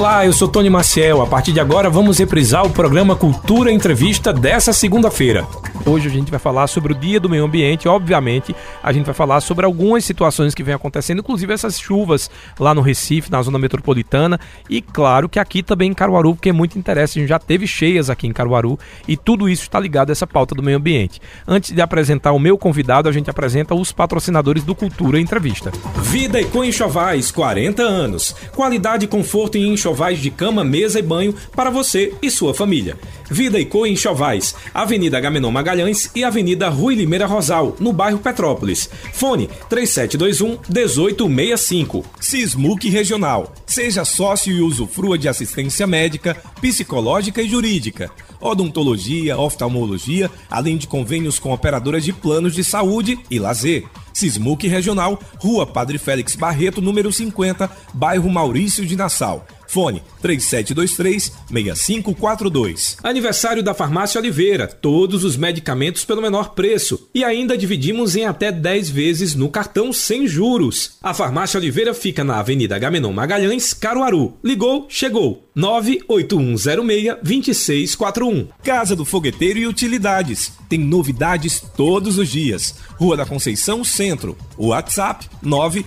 Olá, eu sou Tony Maciel. A partir de agora vamos reprisar o programa Cultura Entrevista dessa segunda-feira. Hoje a gente vai falar sobre o Dia do Meio Ambiente. Obviamente, a gente vai falar sobre algumas situações que vêm acontecendo, inclusive essas chuvas lá no Recife, na zona metropolitana. E claro que aqui também em Caruaru, porque é muito interessa. A gente já teve cheias aqui em Caruaru e tudo isso está ligado a essa pauta do meio ambiente. Antes de apresentar o meu convidado, a gente apresenta os patrocinadores do Cultura Entrevista. Vida e Enxovais, 40 anos. Qualidade e conforto em enxovais de cama, mesa e banho para você e sua família. Vida e Co Enxovais, Avenida Gamenon Magalhães e Avenida Rui Limeira Rosal, no bairro Petrópolis. Fone 3721 1865. Sismuc Regional. Seja sócio e usufrua de assistência médica, psicológica e jurídica odontologia, oftalmologia, além de convênios com operadoras de planos de saúde e lazer. Sismuc Regional, Rua Padre Félix Barreto, número 50, bairro Maurício de Nassau. Fone 3723-6542. Aniversário da Farmácia Oliveira. Todos os medicamentos pelo menor preço. E ainda dividimos em até 10 vezes no cartão sem juros. A Farmácia Oliveira fica na Avenida Gamenon Magalhães, Caruaru. Ligou, chegou. 98106-2641. Casa do Fogueteiro e Utilidades. Tem novidades todos os dias. Rua da Conceição Centro. WhatsApp 9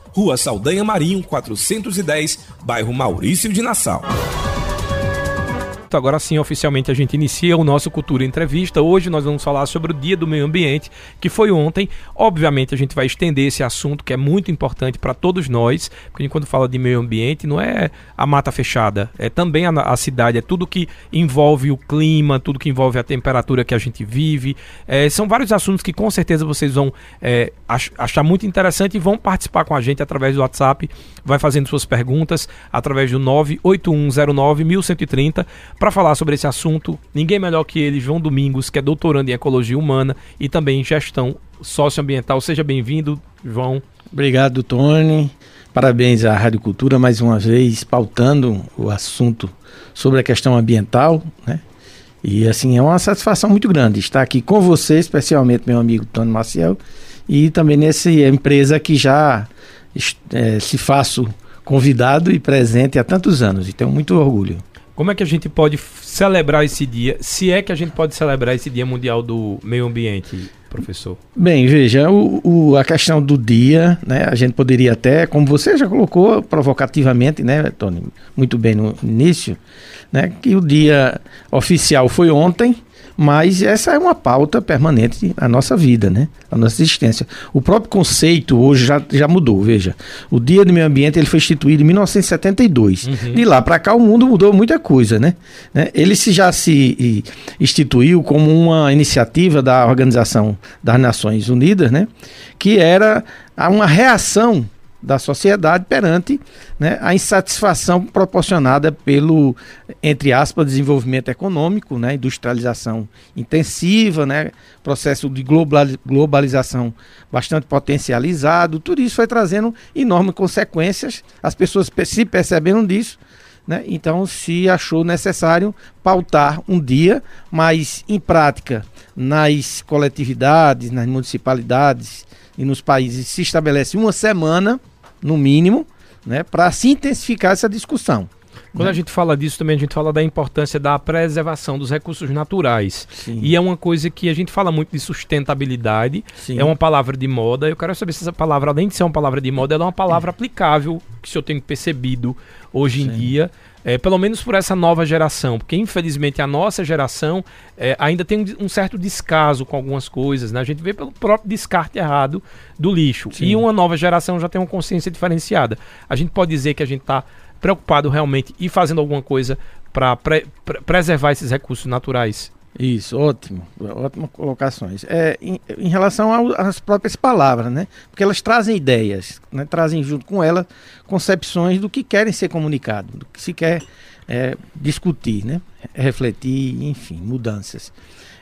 Rua Saldanha Marinho, 410, bairro Maurício de Nassau. Agora sim, oficialmente a gente inicia o nosso Cultura Entrevista. Hoje nós vamos falar sobre o Dia do Meio Ambiente, que foi ontem. Obviamente a gente vai estender esse assunto que é muito importante para todos nós, porque quando fala de meio ambiente não é a mata fechada, é também a, a, cidade, é tudo que envolve o clima, tudo que envolve a temperatura que a gente vive. É, são vários assuntos que com certeza vocês vão é, achar muito interessante e vão participar com a gente através do WhatsApp, vai fazendo suas perguntas através do 98109 1130 para falar sobre esse assunto, ninguém melhor que ele, João Domingos, que é doutorando em Ecologia Humana e também em Gestão Socioambiental. Seja bem-vindo, João. Obrigado, Tony. Parabéns à Rádio Cultura mais uma vez, pautando o assunto sobre a questão ambiental, né? E assim, é uma satisfação muito grande estar aqui com você, especialmente meu amigo Tony Maciel, e também nessa empresa que já é, se faço convidado e presente há tantos anos, e tenho muito orgulho. Como é que a gente pode celebrar esse dia? Se é que a gente pode celebrar esse Dia Mundial do Meio Ambiente, professor? Bem, veja, o, o, a questão do dia, né? A gente poderia até, como você já colocou provocativamente, né, Tony, muito bem no início, né, que o dia oficial foi ontem, mas essa é uma pauta permanente na nossa vida, né? Na nossa existência. O próprio conceito hoje já, já mudou, veja. O Dia do Meio Ambiente ele foi instituído em 1972. Uhum. De lá para cá o mundo mudou muita coisa, né? né? Ele se já se instituiu como uma iniciativa da Organização das Nações Unidas, né? Que era uma reação da sociedade perante né, a insatisfação proporcionada pelo, entre aspas, desenvolvimento econômico, né, industrialização intensiva, né, processo de globalização bastante potencializado, tudo isso foi trazendo enormes consequências, as pessoas se percebendo disso, né, então se achou necessário pautar um dia, mas em prática, nas coletividades, nas municipalidades e nos países. Se estabelece uma semana no mínimo, né, para se intensificar essa discussão. Quando né? a gente fala disso também, a gente fala da importância da preservação dos recursos naturais. Sim. E é uma coisa que a gente fala muito de sustentabilidade, Sim. é uma palavra de moda. Eu quero saber se essa palavra, além de ser uma palavra de moda, ela é uma palavra aplicável, que o senhor tem percebido hoje Sim. em dia é, pelo menos por essa nova geração, porque infelizmente a nossa geração é, ainda tem um, um, certo descaso com algumas coisas, né? A gente vê pelo próprio descarte errado do lixo. Sim. E uma nova geração já tem uma consciência diferenciada. A gente pode dizer que a gente está preocupado realmente e fazendo alguma coisa para pre preservar esses recursos naturais Isso, ótimo, ótimas colocações. É, em, em relação às próprias palavras, né? Porque elas trazem ideias, né? trazem junto com elas concepções do que querem ser comunicado, do que se quer é, discutir, né? refletir, enfim, mudanças.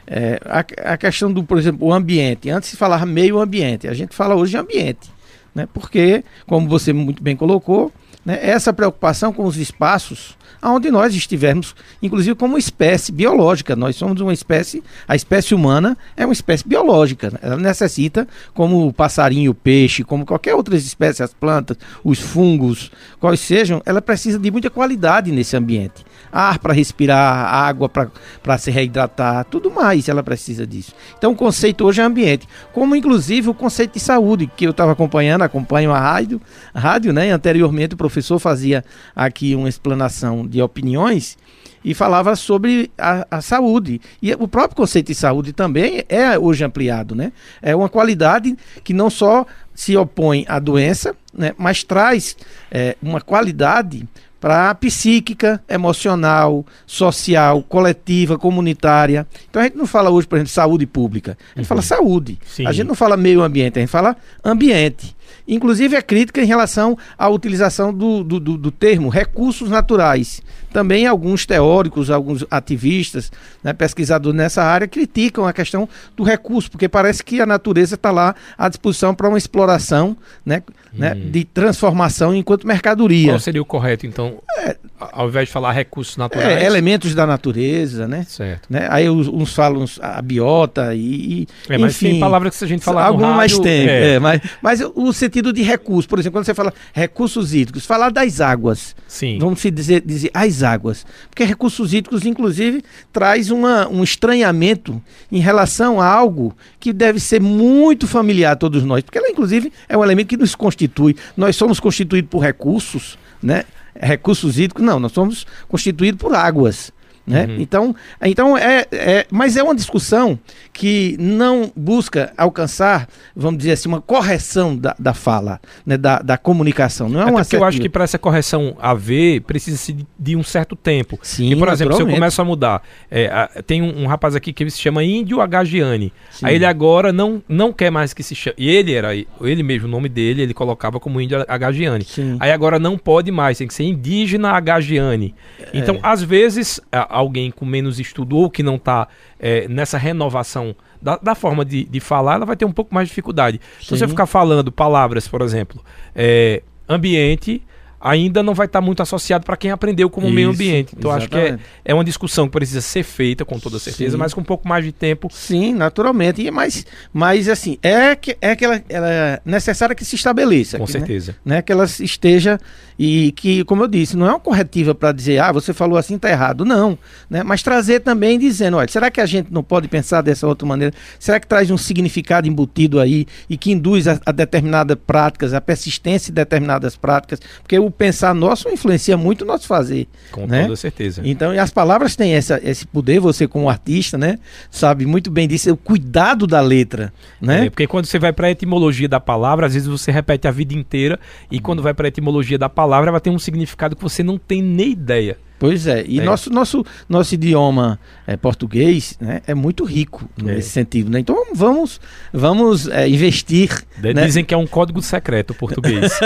É, a, a, questão do, por exemplo, o ambiente. Antes se falava meio ambiente, a gente fala hoje ambiente, né? Porque, como você muito bem colocou, né, essa preocupação com os espaços aonde nós estivermos, inclusive como espécie biológica. Nós somos uma espécie, a espécie humana é uma espécie biológica. Né? Ela necessita, como o passarinho, o peixe, como qualquer outra espécie, as plantas, os fungos, quais sejam, ela precisa de muita qualidade nesse ambiente. Ar para respirar, água para se reidratar, tudo mais ela precisa disso. Então o conceito hoje é ambiente, como inclusive o conceito de saúde, que eu estava acompanhando, acompanho a rádio, a rádio, né? Anteriormente o professor fazia aqui uma explanação de opiniões e falava sobre a, a, saúde. E o próprio conceito de saúde também é hoje ampliado, né? É uma qualidade que não só se opõe à doença, né? mas traz é, uma qualidade para psíquica, emocional, social, coletiva, comunitária. Então a gente não fala hoje, por exemplo, saúde pública. A gente uhum. fala saúde. Sim. A gente não fala meio ambiente, a gente fala ambiente. Inclusive é crítica em relação à utilização do, do, do, do termo recursos naturais. Também alguns teóricos, alguns ativistas, né, pesquisadores nessa área criticam a questão do recurso, porque parece que a natureza está lá à disposição para uma exploração né, né, hum. de transformação enquanto mercadoria. Qual seria o correto, então? É, ao invés de falar recursos naturais. É, elementos da natureza, né? Certo. Né? Aí uns, falam a biota e. É, mas enfim, tem palavras que se a gente falar Algum mais tem, é. é. mas, mas o sentido de recurso, por exemplo, quando você fala recursos hídricos, falar das águas. Sim. Vamos dizer, dizer as águas. Porque recursos hídricos, inclusive, traz uma, um estranhamento em relação a algo que deve ser muito familiar a todos nós. Porque ela, inclusive, é um elemento que nos constitui. Nós somos constituídos por recursos, né? recursos hídricos, não, nós somos constituídos por águas. Né? Uhum. Então, então é, é, mas é uma discussão que não busca alcançar, vamos dizer assim, uma correção da, da fala, né? da, da comunicação. Não é Até uma eu acho que para essa correção haver, precisa-se de, um certo tempo. Sim, e, por exemplo, se eu começo a mudar, é, a, tem um, um, rapaz aqui que se chama Índio Agagiani. Aí ele agora não, não quer mais que se chame. E ele era, ele mesmo, o nome dele, ele colocava como Índio Agagiani. Sim. Aí agora não pode mais, tem que ser indígena Agagiani. Então, é. às vezes. A, alguém com menos estudo ou que não está é, nessa renovação da, da forma de, de, falar, ela vai ter um pouco mais de dificuldade. Se você ficar falando palavras, por exemplo, é, ambiente, ainda não vai estar muito associado para quem aprendeu como Isso, meio ambiente. Então acho que é, é uma discussão que precisa ser feita com toda certeza, Sim. mas com um pouco mais de tempo. Sim, naturalmente. E mas, mas assim, é que é que ela, ela é necessária que se estabeleça. Com aqui, certeza. Né? né? Que ela esteja e que, como eu disse, não é uma corretiva para dizer, ah, você falou assim, está errado. Não. Né? Mas trazer também dizendo, olha, será que a gente não pode pensar dessa outra maneira? Será que traz um significado embutido aí e que induz a, a determinadas práticas, a persistência de determinadas práticas? Porque o pensar nosso influencia muito o nosso fazer. Com né? toda certeza. Então, e as palavras têm essa, esse poder, você como artista, né? Sabe muito bem disso, é o cuidado da letra, né? É, porque quando você vai para a etimologia da palavra, às vezes você repete a vida inteira e quando vai para a etimologia da palavra, vai ter um significado que você não tem nem ideia. Pois é, e é. Nosso, nosso, nosso idioma é, português né, é muito rico é. nesse sentido. Né? Então vamos, vamos é, investir. De, né? Dizem que é um código secreto português.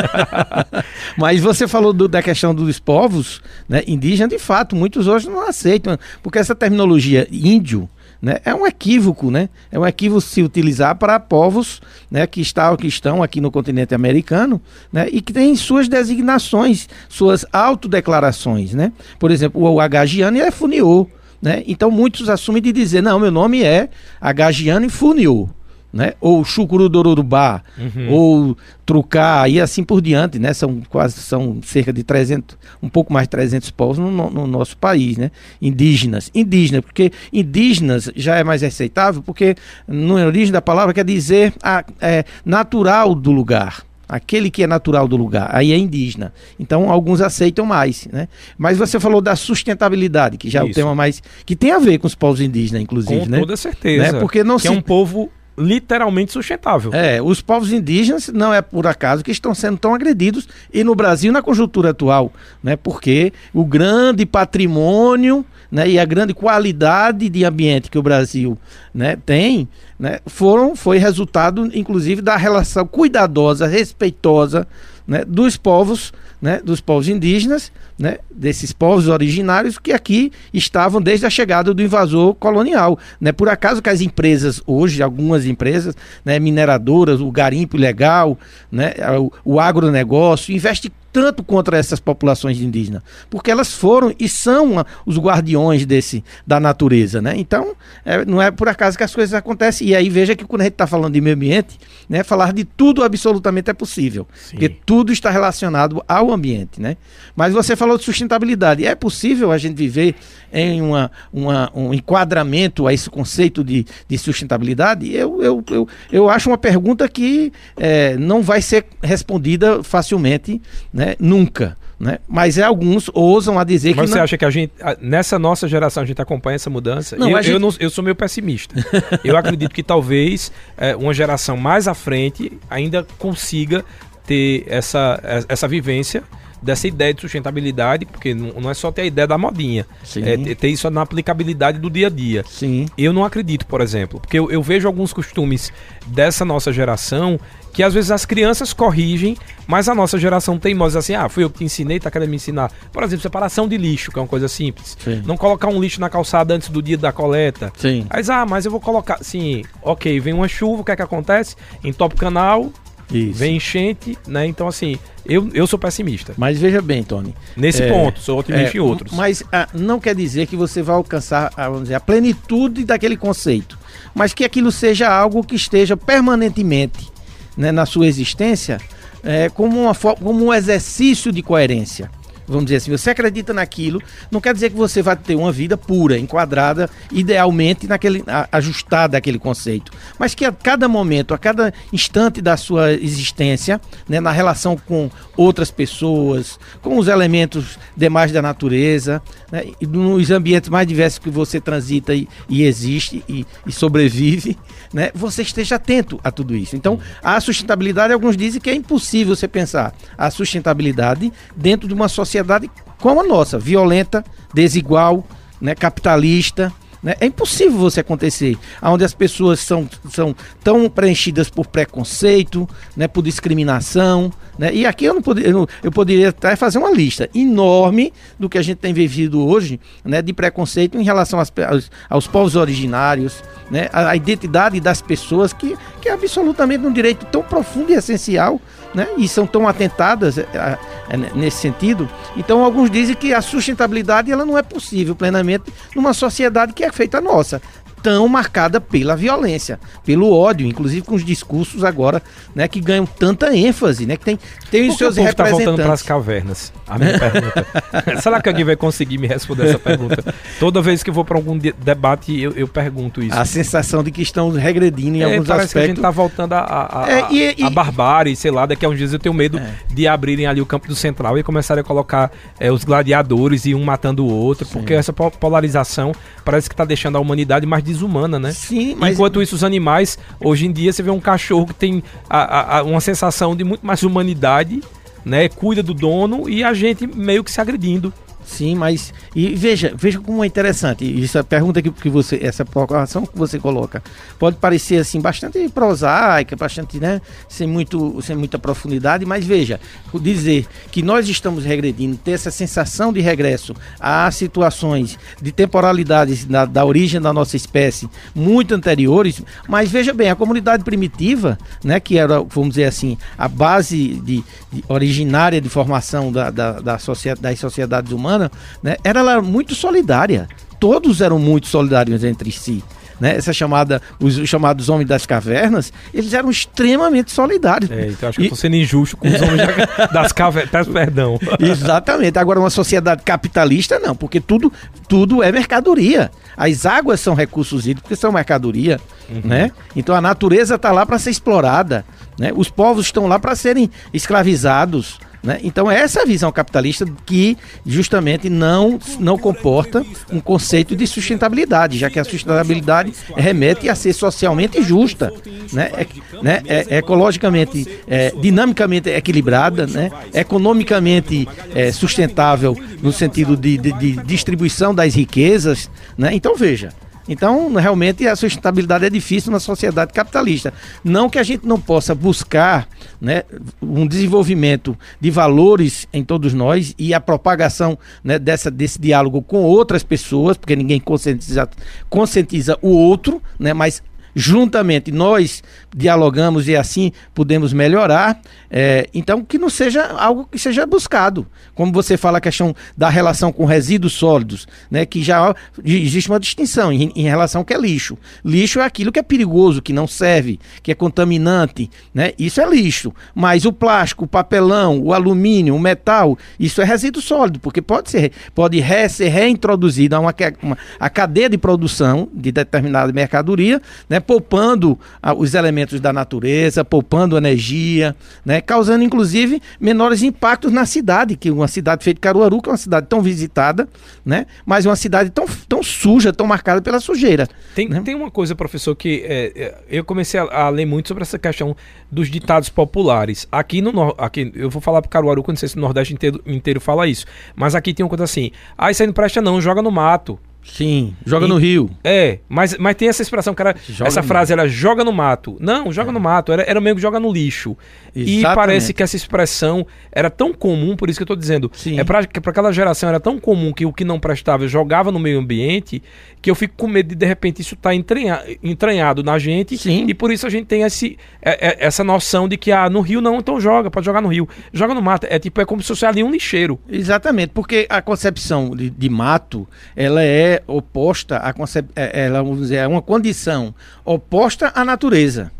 Mas você falou do, da questão dos povos né, indígenas, de fato, muitos hoje não aceitam, porque essa terminologia índio né? É um equívoco, né? É um equívoco se utilizar para povos né, que, está, que estão aqui no continente americano né, e que têm suas designações, suas autodeclarações. Né? Por exemplo, o Agagiano é Funiô. Né? Então muitos assumem de dizer, não, meu nome é Agagiano e Funiô né? Ou Chucurudorubá, uhum. ou Trucar e assim por diante, né? São quase são cerca de 300, um pouco mais de 300 povos no, no nosso país, né? Indígenas, indígenas, porque indígenas já é mais aceitável, porque no origem da palavra quer dizer a, é, natural do lugar, aquele que é natural do lugar, aí é indígena. Então alguns aceitam mais, né? Mas você falou da sustentabilidade, que já Isso. é o tema mais que tem a ver com os povos indígenas, inclusive, com né? Com toda certeza. Né? Porque não que é se... é um povo literalmente sustentável. É, os povos indígenas não é por acaso que estão sendo tão agredidos e no Brasil na conjuntura atual, né? Porque o grande patrimônio, né, e a grande qualidade de ambiente que o Brasil, né, tem, né, foram foi resultado inclusive da relação cuidadosa, respeitosa, né, dos povos, né, dos povos indígenas, né, desses povos originários que aqui estavam desde a chegada do invasor colonial. Né? Por acaso que as empresas hoje, algumas empresas, né, mineradoras, o garimpo ilegal, né, o, o agronegócio, investe tanto contra essas populações indígenas, porque elas foram e são os guardiões desse da natureza, né? Então, é, não é por acaso que as coisas acontecem. E aí veja que quando a gente está falando de meio ambiente, né, falar de tudo absolutamente é possível, Sim. porque tudo está relacionado ao ambiente, né? Mas você falou de sustentabilidade. É possível a gente viver em uma, uma um enquadramento a esse conceito de, de sustentabilidade? Eu, eu, eu, eu acho uma pergunta que é, não vai ser respondida facilmente, né? Nunca. Né? Mas é, alguns ousam a dizer Mas que. Mas você não... acha que a gente, nessa nossa geração, a gente acompanha essa mudança? Não, eu, gente... eu, não, eu sou meio pessimista. eu acredito que talvez é, uma geração mais à frente ainda consiga ter essa, essa vivência dessa ideia de sustentabilidade, porque não é só ter a ideia da modinha, Sim. é ter isso na aplicabilidade do dia a dia. Sim. Eu não acredito, por exemplo, porque eu, eu vejo alguns costumes dessa nossa geração que às vezes as crianças corrigem, mas a nossa geração teimosa assim, ah, fui eu que te ensinei, tá querendo me ensinar. Por exemplo, separação de lixo, que é uma coisa simples. Sim. Não colocar um lixo na calçada antes do dia da coleta. Sim. Mas, ah, mas eu vou colocar, sim, ok, vem uma chuva, o que é que acontece? Entope o canal, isso. Vem enchente, né? Então, assim, eu, eu sou pessimista. Mas veja bem, Tony. Nesse é, ponto, sou otimista é, em outros. Mas ah, não quer dizer que você vai alcançar a, vamos dizer, a plenitude daquele conceito. Mas que aquilo seja algo que esteja permanentemente né, na sua existência é, como, uma, como um exercício de coerência vamos dizer assim, você acredita naquilo, não quer dizer que você vai ter uma vida pura, enquadrada, idealmente naquele ajustada àquele conceito, mas que a cada momento, a cada instante da sua existência, né, na relação com outras pessoas, com os elementos demais da natureza, né, nos ambientes mais diversos que você transita e, e existe e, e sobrevive, né, você esteja atento a tudo isso. Então, a sustentabilidade, alguns dizem que é impossível você pensar a sustentabilidade dentro de uma sociedade sociedade como a nossa, violenta, desigual, né, capitalista. Né? É impossível você acontecer, onde as pessoas são, são tão preenchidas por preconceito, né, por discriminação. Né? E aqui eu, não eu, eu poderia até fazer uma lista enorme do que a gente tem vivido hoje né, de preconceito em relação às, aos, aos povos originários, né, a, a identidade das pessoas, que, que é absolutamente um direito tão profundo e essencial né? e são tão atentadas é, é, nesse sentido. Então, alguns dizem que a sustentabilidade ela não é possível plenamente numa sociedade que é feita nossa tão marcada pela violência, pelo ódio, inclusive com os discursos agora, né, que ganham tanta ênfase, né, que tem tem os seus o representantes. Tá voltando para as cavernas. A minha pergunta. Será que alguém vai conseguir me responder essa pergunta? Toda vez que eu vou para algum de debate eu, eu, pergunto isso. A sensação de que estão regredindo em é, alguns parece aspectos. que a gente está voltando a, a, a, é, e, e, a barbárie, sei lá, daqui a uns dias eu tenho medo é. de abrirem ali o campo do Central e começarem a colocar é, os gladiadores e um matando o outro, Sim. porque essa polarização parece que está deixando a humanidade mais desumana, né? Sim, mas... Enquanto isso, os animais, hoje em dia, você vê um cachorro que tem a, a, uma sensação de muito mais humanidade, né? Cuida do dono e a gente meio que se agredindo. Sim, mas e veja, veja como é interessante. Essa pergunta que, que você, essa proclamação que você coloca, pode parecer assim bastante prosaica, bastante, né, sem muito, sem muita profundidade, mas veja, dizer que nós estamos regredindo, ter essa sensação de regresso a situações de temporalidades da, da origem da nossa espécie muito anteriores, mas veja bem, a comunidade primitiva, né, que era, vamos dizer assim, a base de, de originária de formação da, da, da sociedade, das sociedades humanas humana, né, era muito solidária. Todos eram muito solidários entre si. Né, essa chamada, os, os, chamados homens das cavernas, eles eram extremamente solidários. É, então acho que e... eu tô sendo injusto com os homens das cavernas, perdão. Exatamente. Agora, uma sociedade capitalista, não, porque tudo, tudo é mercadoria. As águas são recursos hídricos, são mercadoria, uhum. né? Então a natureza está lá para ser explorada, né? Os povos estão lá para serem escravizados, Né? Então, essa é a visão capitalista que justamente não, não comporta um conceito de sustentabilidade, já que a sustentabilidade remete a ser socialmente justa, né? É, né? É, ecologicamente, é, dinamicamente equilibrada, né? economicamente é, sustentável no sentido de, de, de distribuição das riquezas. Né? Então, veja, então, realmente, a sustentabilidade é difícil na sociedade capitalista. Não que a gente não possa buscar né, um desenvolvimento de valores em todos nós e a propagação né, dessa, desse diálogo com outras pessoas, porque ninguém conscientiza, conscientiza o outro, né, mas juntamente nós dialogamos e assim podemos melhorar. É, então, que não seja algo que seja buscado. Como você fala a questão da relação com resíduos sólidos, né, que já existe uma distinção em, em relação ao que é lixo. Lixo é aquilo que é perigoso, que não serve, que é contaminante, né? Isso é lixo. Mas o plástico, o papelão, o alumínio, o metal, isso é resíduo sólido, porque pode ser, pode re, ser reintroduzido a uma, uma a cadeia de produção de determinada mercadoria, né? Poupando ah, os elementos da natureza, poupando energia, né, causando inclusive menores impactos na cidade, que uma cidade feita de Caruaru, que é uma cidade tão visitada, né, mas uma cidade tão, tão suja, tão marcada pela sujeira. Tem, né? tem uma coisa, professor, que é, é eu comecei a, a, ler muito sobre essa questão dos ditados populares. Aqui no aqui eu vou falar para Caruaru, não sei se o Nordeste inteiro, inteiro fala isso, mas aqui tem uma coisa assim: ah, isso aí não presta não, joga no mato. Sim, joga e, no rio. É, mas, mas tem essa expressão, cara. Joga essa frase era joga no mato. Não, joga é. no mato. Era, era mesmo joga no lixo. Exatamente. E parece que essa expressão era tão comum, por isso que eu tô dizendo. Sim. É pra, que para aquela geração era tão comum que o que não prestava jogava no meio ambiente que eu fico com medo de de repente isso tá entranha, entranhado na gente. Sim. E por isso a gente tem esse, é, é, essa noção de que ah, no rio não, então joga, pode jogar no rio. Joga no mato. É tipo, é como se fosse ali um lixeiro. Exatamente, porque a concepção de, de mato, ela é oposta a concep... É, ela vamos dizer, é uma condição oposta à natureza.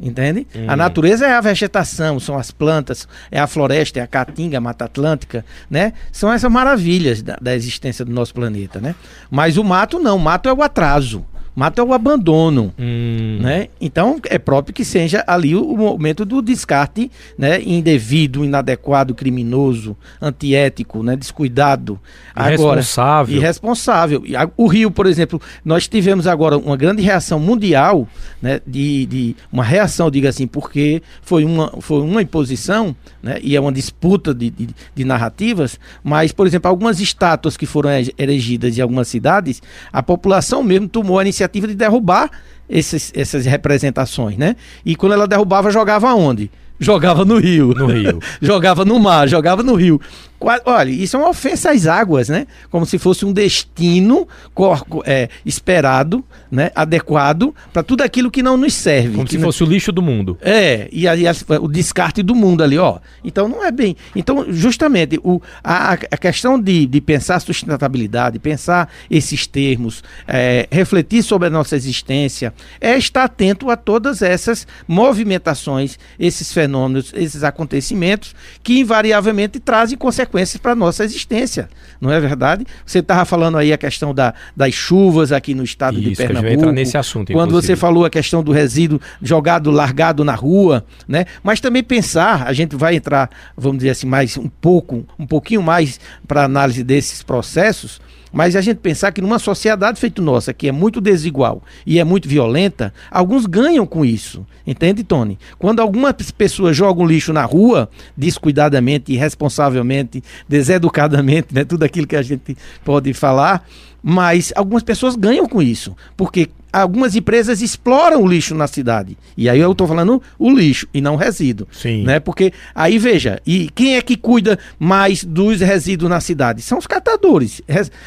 Entende? A natureza é a vegetação, são as plantas, é a floresta, é a caatinga, a mata atlântica, né? São essas maravilhas da, da existência do nosso planeta, né? Mas o mato não, o mato é o atraso. Mata o abandono, hum. né? Então é próprio que seja ali o momento do descarte, né? Indevido, inadequado, criminoso, antiético, né? Descuidado, irresponsável. Agora, irresponsável. O Rio, por exemplo, nós tivemos agora uma grande reação mundial, né? De, de uma reação, diga assim, porque foi uma, foi uma imposição, né? E é uma disputa de, de, de narrativas. Mas, por exemplo, algumas estátuas que foram erigidas em algumas cidades, a população mesmo tomou a iniciativa de derrubar esses, essas representações, né? E quando ela derrubava, jogava onde? Jogava no rio. No rio. jogava no mar, jogava no rio. Olha, isso é uma ofensa às águas, né? Como se fosse um destino é, esperado, né? adequado para tudo aquilo que não nos serve. Como se não... fosse o lixo do mundo. É, e aí o descarte do mundo ali, ó. Então não é bem. Então, justamente, o, a, a questão de, de pensar sustentabilidade, pensar esses termos, é, refletir sobre a nossa existência, é estar atento a todas essas movimentações, esses fenômenos, esses acontecimentos que invariavelmente trazem consequências consequências para a nossa existência, não é verdade? Você estava falando aí a questão da, das chuvas aqui no estado Isso, de Pernambuco. Entrar nesse assunto, Quando inclusive. você falou a questão do resíduo jogado, largado na rua, né? Mas também pensar, a gente vai entrar, vamos dizer assim, mais um pouco, um pouquinho mais para análise desses processos, mas a gente pensar que numa sociedade feita nossa, que é muito desigual e é muito violenta, alguns ganham com isso. Entende, Tony? Quando algumas pessoas jogam lixo na rua, descuidadamente, irresponsavelmente, deseducadamente, né, tudo aquilo que a gente pode falar, mas algumas pessoas ganham com isso, porque algumas empresas exploram o lixo na cidade. E aí eu estou falando o lixo e não o resíduo. Sim. Né? Porque aí veja, e quem é que cuida mais dos resíduos na cidade? São os catadores.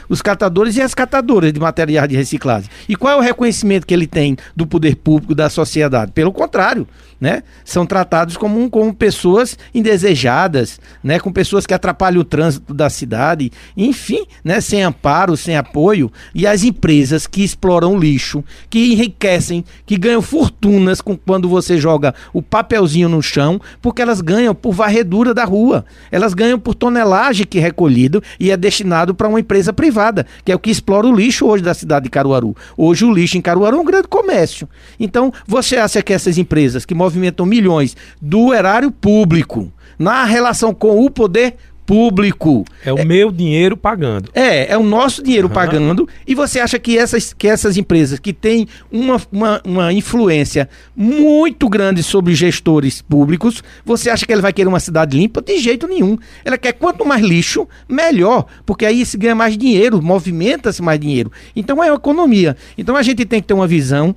Os catadores e as catadoras de materiais de reciclagem. E qual é o reconhecimento que ele tem do poder público, da sociedade? Pelo contrário, né? São tratados como, como pessoas indesejadas, né? Com pessoas que atrapalham o trânsito da cidade, enfim, né? Sem amparo, sem apoio. E as empresas que exploram o lixo, que enriquecem, que ganham fortunas com quando você joga o papelzinho no chão, porque elas ganham por varredura da rua. Elas ganham por tonelagem que é recolhido e é destinado para uma empresa privada, que é o que explora o lixo hoje da cidade de Caruaru. Hoje o lixo em Caruaru é um grande comércio. Então, você acha que essas empresas que movimentam milhões do erário público na relação com o poder público. É o é, meu dinheiro pagando. É, é o nosso dinheiro uhum. pagando. E você acha que essas, que essas empresas que têm uma, uma, uma, influência muito grande sobre gestores públicos, você acha que ele vai querer uma cidade limpa? De jeito nenhum. Ela quer quanto mais lixo, melhor. Porque aí se ganha mais dinheiro, movimenta-se mais dinheiro. Então é economia. Então a gente tem que ter uma visão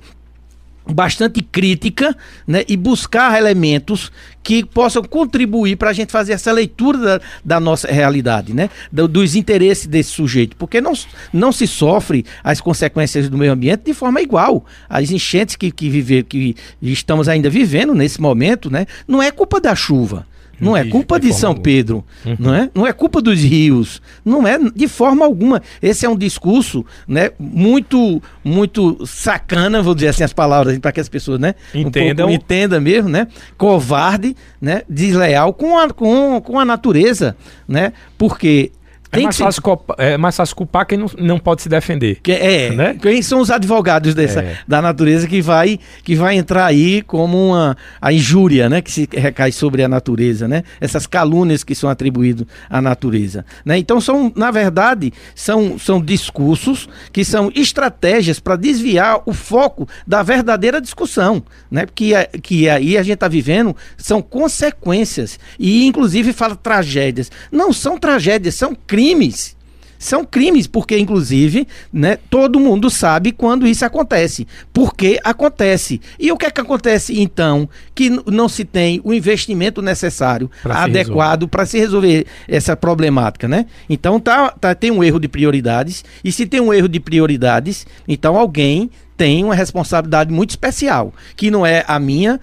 bastante crítica né, e buscar elementos que possam contribuir para a gente fazer essa leitura da, da nossa realidade, né, do, dos interesses desse sujeito, porque não, não se sofre as consequências do meio ambiente de forma igual. As enchentes que, que, viver, que estamos ainda vivendo nesse momento né, não é culpa da chuva. Não é culpa de São Pedro, uhum. não é? Não é culpa dos rios, não é de forma alguma. Esse é um discurso, né, muito muito sacana, vou dizer assim as palavras para que as pessoas, né, entendam, um entenda mesmo, né? Covarde, né, desleal com a, com, com a natureza, né? Porque é mais, fácil culpar, é mais fácil culpar quem não, não pode se defender. Que, é, né? quem são os advogados dessa, é. da natureza que vai, que vai entrar aí como uma a injúria, né? Que se recai sobre a natureza, né? Essas calúnias que são atribuídas à natureza. Né? Então são, na verdade, são, são discursos que são estratégias para desviar o foco da verdadeira discussão, né? Que, que aí a gente está vivendo são consequências e inclusive fala tragédias. Não são tragédias, são crimes crimes. São crimes, porque, inclusive, né, todo mundo sabe quando isso acontece. Porque acontece. E o que é que acontece, então, que não se tem o investimento necessário, pra adequado, para se resolver essa problemática, né? Então, tá, tá, tem um erro de prioridades. E se tem um erro de prioridades, então alguém tem uma responsabilidade muito especial, que não é a minha,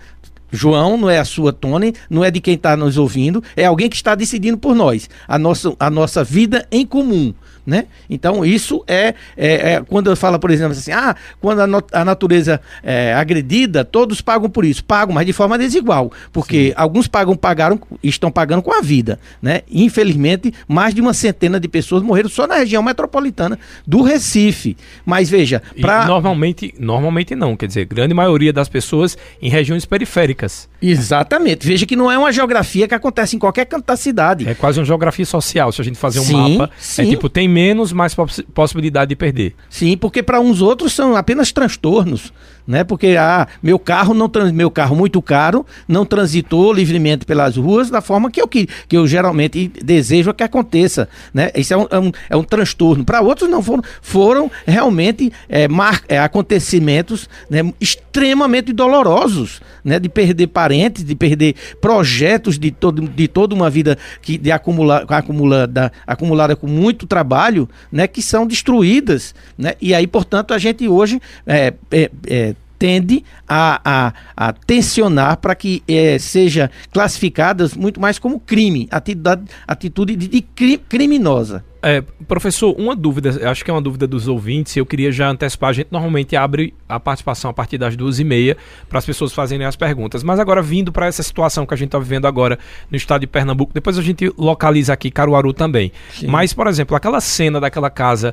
João, não é a sua Tony, não é de quem está nos ouvindo, é alguém que está decidindo por nós, a nossa, a nossa vida em comum. Né? Então, isso é, é, é, quando eu falo, por exemplo, assim, ah, quando a, a natureza é agredida, todos pagam por isso. Pagam, mas de forma desigual. Porque Sim. alguns pagam, pagaram, estão pagando com a vida. Né? Infelizmente, mais de uma centena de pessoas morreram só na região metropolitana do Recife. Mas veja, pra... normalmente, normalmente não, quer dizer, grande maioria das pessoas em regiões periféricas. Exatamente. Veja que não é uma geografia que acontece em qualquer canto da cidade. É quase uma geografia social. Se a gente fazer um sim, mapa, é sim. é tipo, tem menos, mais poss possibilidade de perder. Sim, porque para uns outros são apenas transtornos né? Porque ah, meu carro não meu carro muito caro não transitou livremente pelas ruas da forma que eu que, que eu geralmente desejo que aconteça, né? Isso é um, é um, é um transtorno. Para outros não foram foram realmente é, mar, é, acontecimentos né, extremamente dolorosos, né? De perder parentes, de perder projetos de todo de toda uma vida que de acumular acumulada acumulada com muito trabalho, né? Que são destruídas, né? E aí portanto a gente hoje é, é, é tende a, a, a tensionar para que é, seja classificadas muito mais como crime, atitude, atitude de, de criminosa. É, professor, uma dúvida, acho que é uma dúvida dos ouvintes, eu queria já antecipar, a gente normalmente abre a participação a partir das duas e meia para as pessoas fazerem as perguntas, mas agora vindo para essa situação que a gente está vivendo agora no estado de Pernambuco, depois a gente localiza aqui Caruaru também, Sim. mas, por exemplo, aquela cena daquela casa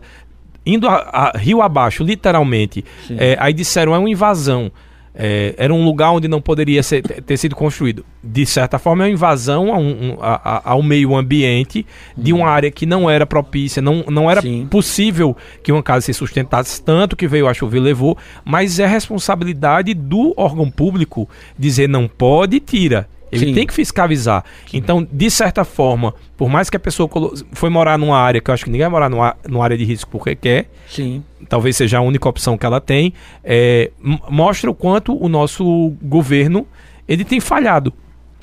indo a, a, rio abaixo, literalmente. É, aí disseram, é uma invasão. É, era um lugar onde não poderia ser, ter sido construído. De certa forma, é uma invasão a um, a, ao meio ambiente de uma área que não era propícia, não, não era Sim. possível que uma casa se sustentasse tanto que veio a chover e levou, mas é responsabilidade do órgão público dizer não pode, tira. Ele Sim. tem que fiscalizar. Sim. Então, de certa forma, por mais que a pessoa foi morar numa área que eu acho que ninguém vai morar numa, numa área de risco porque quer, Sim. talvez seja a única opção que ela tem, é, mostra o quanto o nosso governo ele tem falhado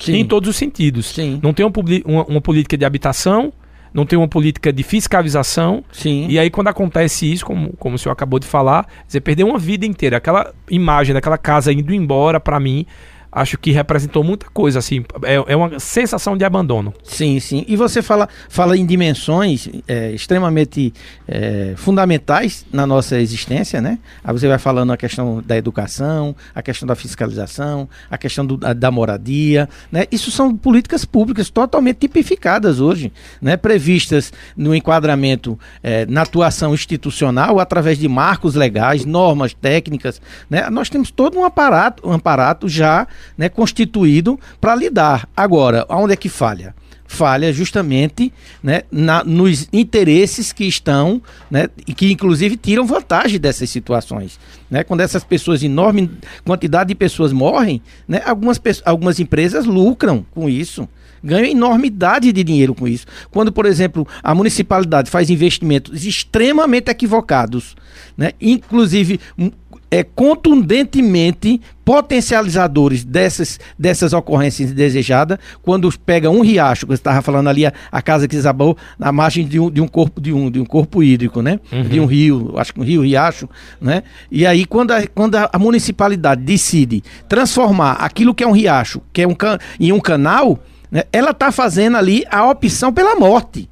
em todos os sentidos. Não tem uma, uma, uma política de habitação, não tem uma política de fiscalização. Sim. E aí, quando acontece isso, como, como o senhor acabou de falar, você perdeu uma vida inteira. Aquela imagem daquela casa indo embora, para mim, acho que representou muita coisa, assim, é, é uma sensação de abandono. Sim, sim. E você fala, fala em dimensões é, extremamente é, fundamentais na nossa existência, né? Aí você vai falando a questão da educação, a questão da fiscalização, a questão do, a, da moradia, né? Isso são políticas públicas totalmente tipificadas hoje, né? Previstas no enquadramento, é, na atuação institucional, através de marcos legais, normas técnicas, né? Nós temos todo um aparato, um aparato já né, constituído para lidar. Agora, aonde é que falha? falha justamente né, na, nos interesses que estão, né, e que inclusive tiram vantagem dessas situações. Né? Quando essas pessoas, enorme quantidade de pessoas morrem, né, algumas, algumas empresas lucram com isso ganham enormidade de dinheiro com isso. Quando, por exemplo, a municipalidade faz investimentos extremamente equivocados, né? inclusive é, contundentemente potencializadores dessas, dessas ocorrências indesejadas, quando pega um riacho, que você estava falando ali, a, a, casa que desabou na margem de um, de um corpo de um, de um corpo hídrico, né? Uhum. De um rio, acho que um rio, riacho, né? E aí quando a, quando a, municipalidade decide transformar aquilo que é um riacho, que é um can, em um canal, né? ela está fazendo ali a opção pela morte.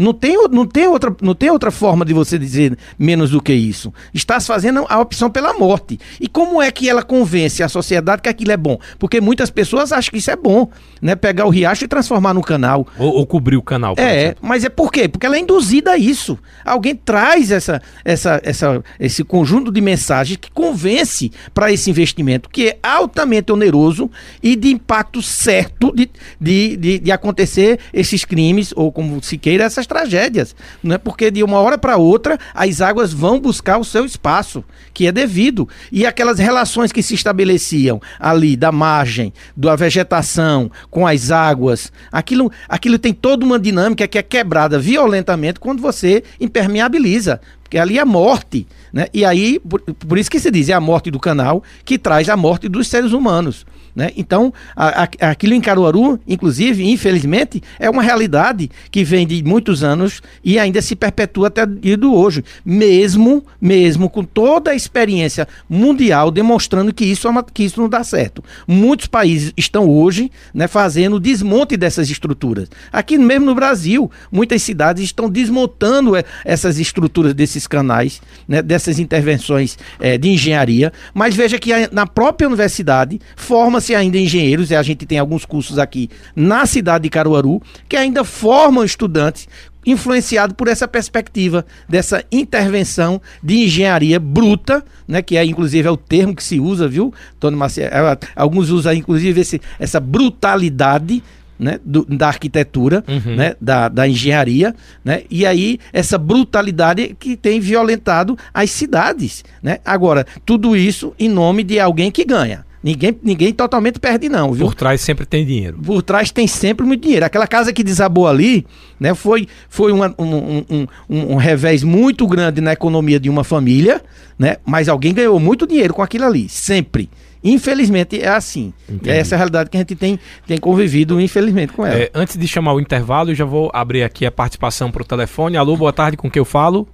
Não tem, não, tem outra, não tem outra forma de você dizer menos do que isso. Está fazendo a opção pela morte. E como é que ela convence a sociedade que aquilo é bom? Porque muitas pessoas acham que isso é bom, né? Pegar o riacho e transformar no canal. Ou, ou cobrir o canal. É, exemplo. mas é por quê? Porque ela é induzida a isso. Alguém traz essa, essa, essa, esse conjunto de mensagens que convence para esse investimento, que é altamente oneroso e de impacto certo de, de, de, de acontecer esses crimes, ou como se queira, essas tragédias, não é porque de uma hora para outra as águas vão buscar o seu espaço, que é devido, e aquelas relações que se estabeleciam ali da margem, da vegetação com as águas, aquilo, aquilo tem toda uma dinâmica que é quebrada violentamente quando você impermeabiliza, porque ali é morte, né? E aí, por, por isso que se diz, é a morte do canal que traz a morte dos seres humanos. Né? Então, a, a, aquilo em Caruaru, inclusive, infelizmente, é uma realidade que vem de muitos anos e ainda se perpetua até do hoje, mesmo, mesmo com toda a experiência mundial demonstrando que isso, é uma, que isso não dá certo. Muitos países estão hoje né, fazendo o desmonte dessas estruturas. Aqui mesmo no Brasil, muitas cidades estão desmontando é, essas estruturas desses canais, né, intervenções é, de engenharia, mas veja que a, na própria universidade forma forma-se ainda engenheiros, e a gente tem alguns cursos aqui na cidade de Caruaru, que ainda formam estudantes influenciado por essa perspectiva dessa intervenção de engenharia bruta, né, que é inclusive é o termo que se usa, viu, Tony Maciel? É, alguns usam inclusive esse, essa brutalidade né, do, da arquitetura, uhum. né, da, da engenharia, né, e aí essa brutalidade que tem violentado as cidades, né? Agora, tudo isso em nome de alguém que ganha. Ninguém, ninguém totalmente perde, não, viu? Por trás sempre tem dinheiro. Por trás tem sempre muito dinheiro. Aquela casa que desabou ali, né, foi, foi uma, um, um, um, um, revés muito grande na economia de uma família, né? Mas alguém ganhou muito dinheiro com aquilo ali, sempre. Infelizmente é assim. Entendi. É essa a realidade que a gente tem, tem convivido, infelizmente, com ela. É, antes de chamar o intervalo, eu já vou abrir aqui a participação para o telefone. Alô, boa tarde, com quem eu falo?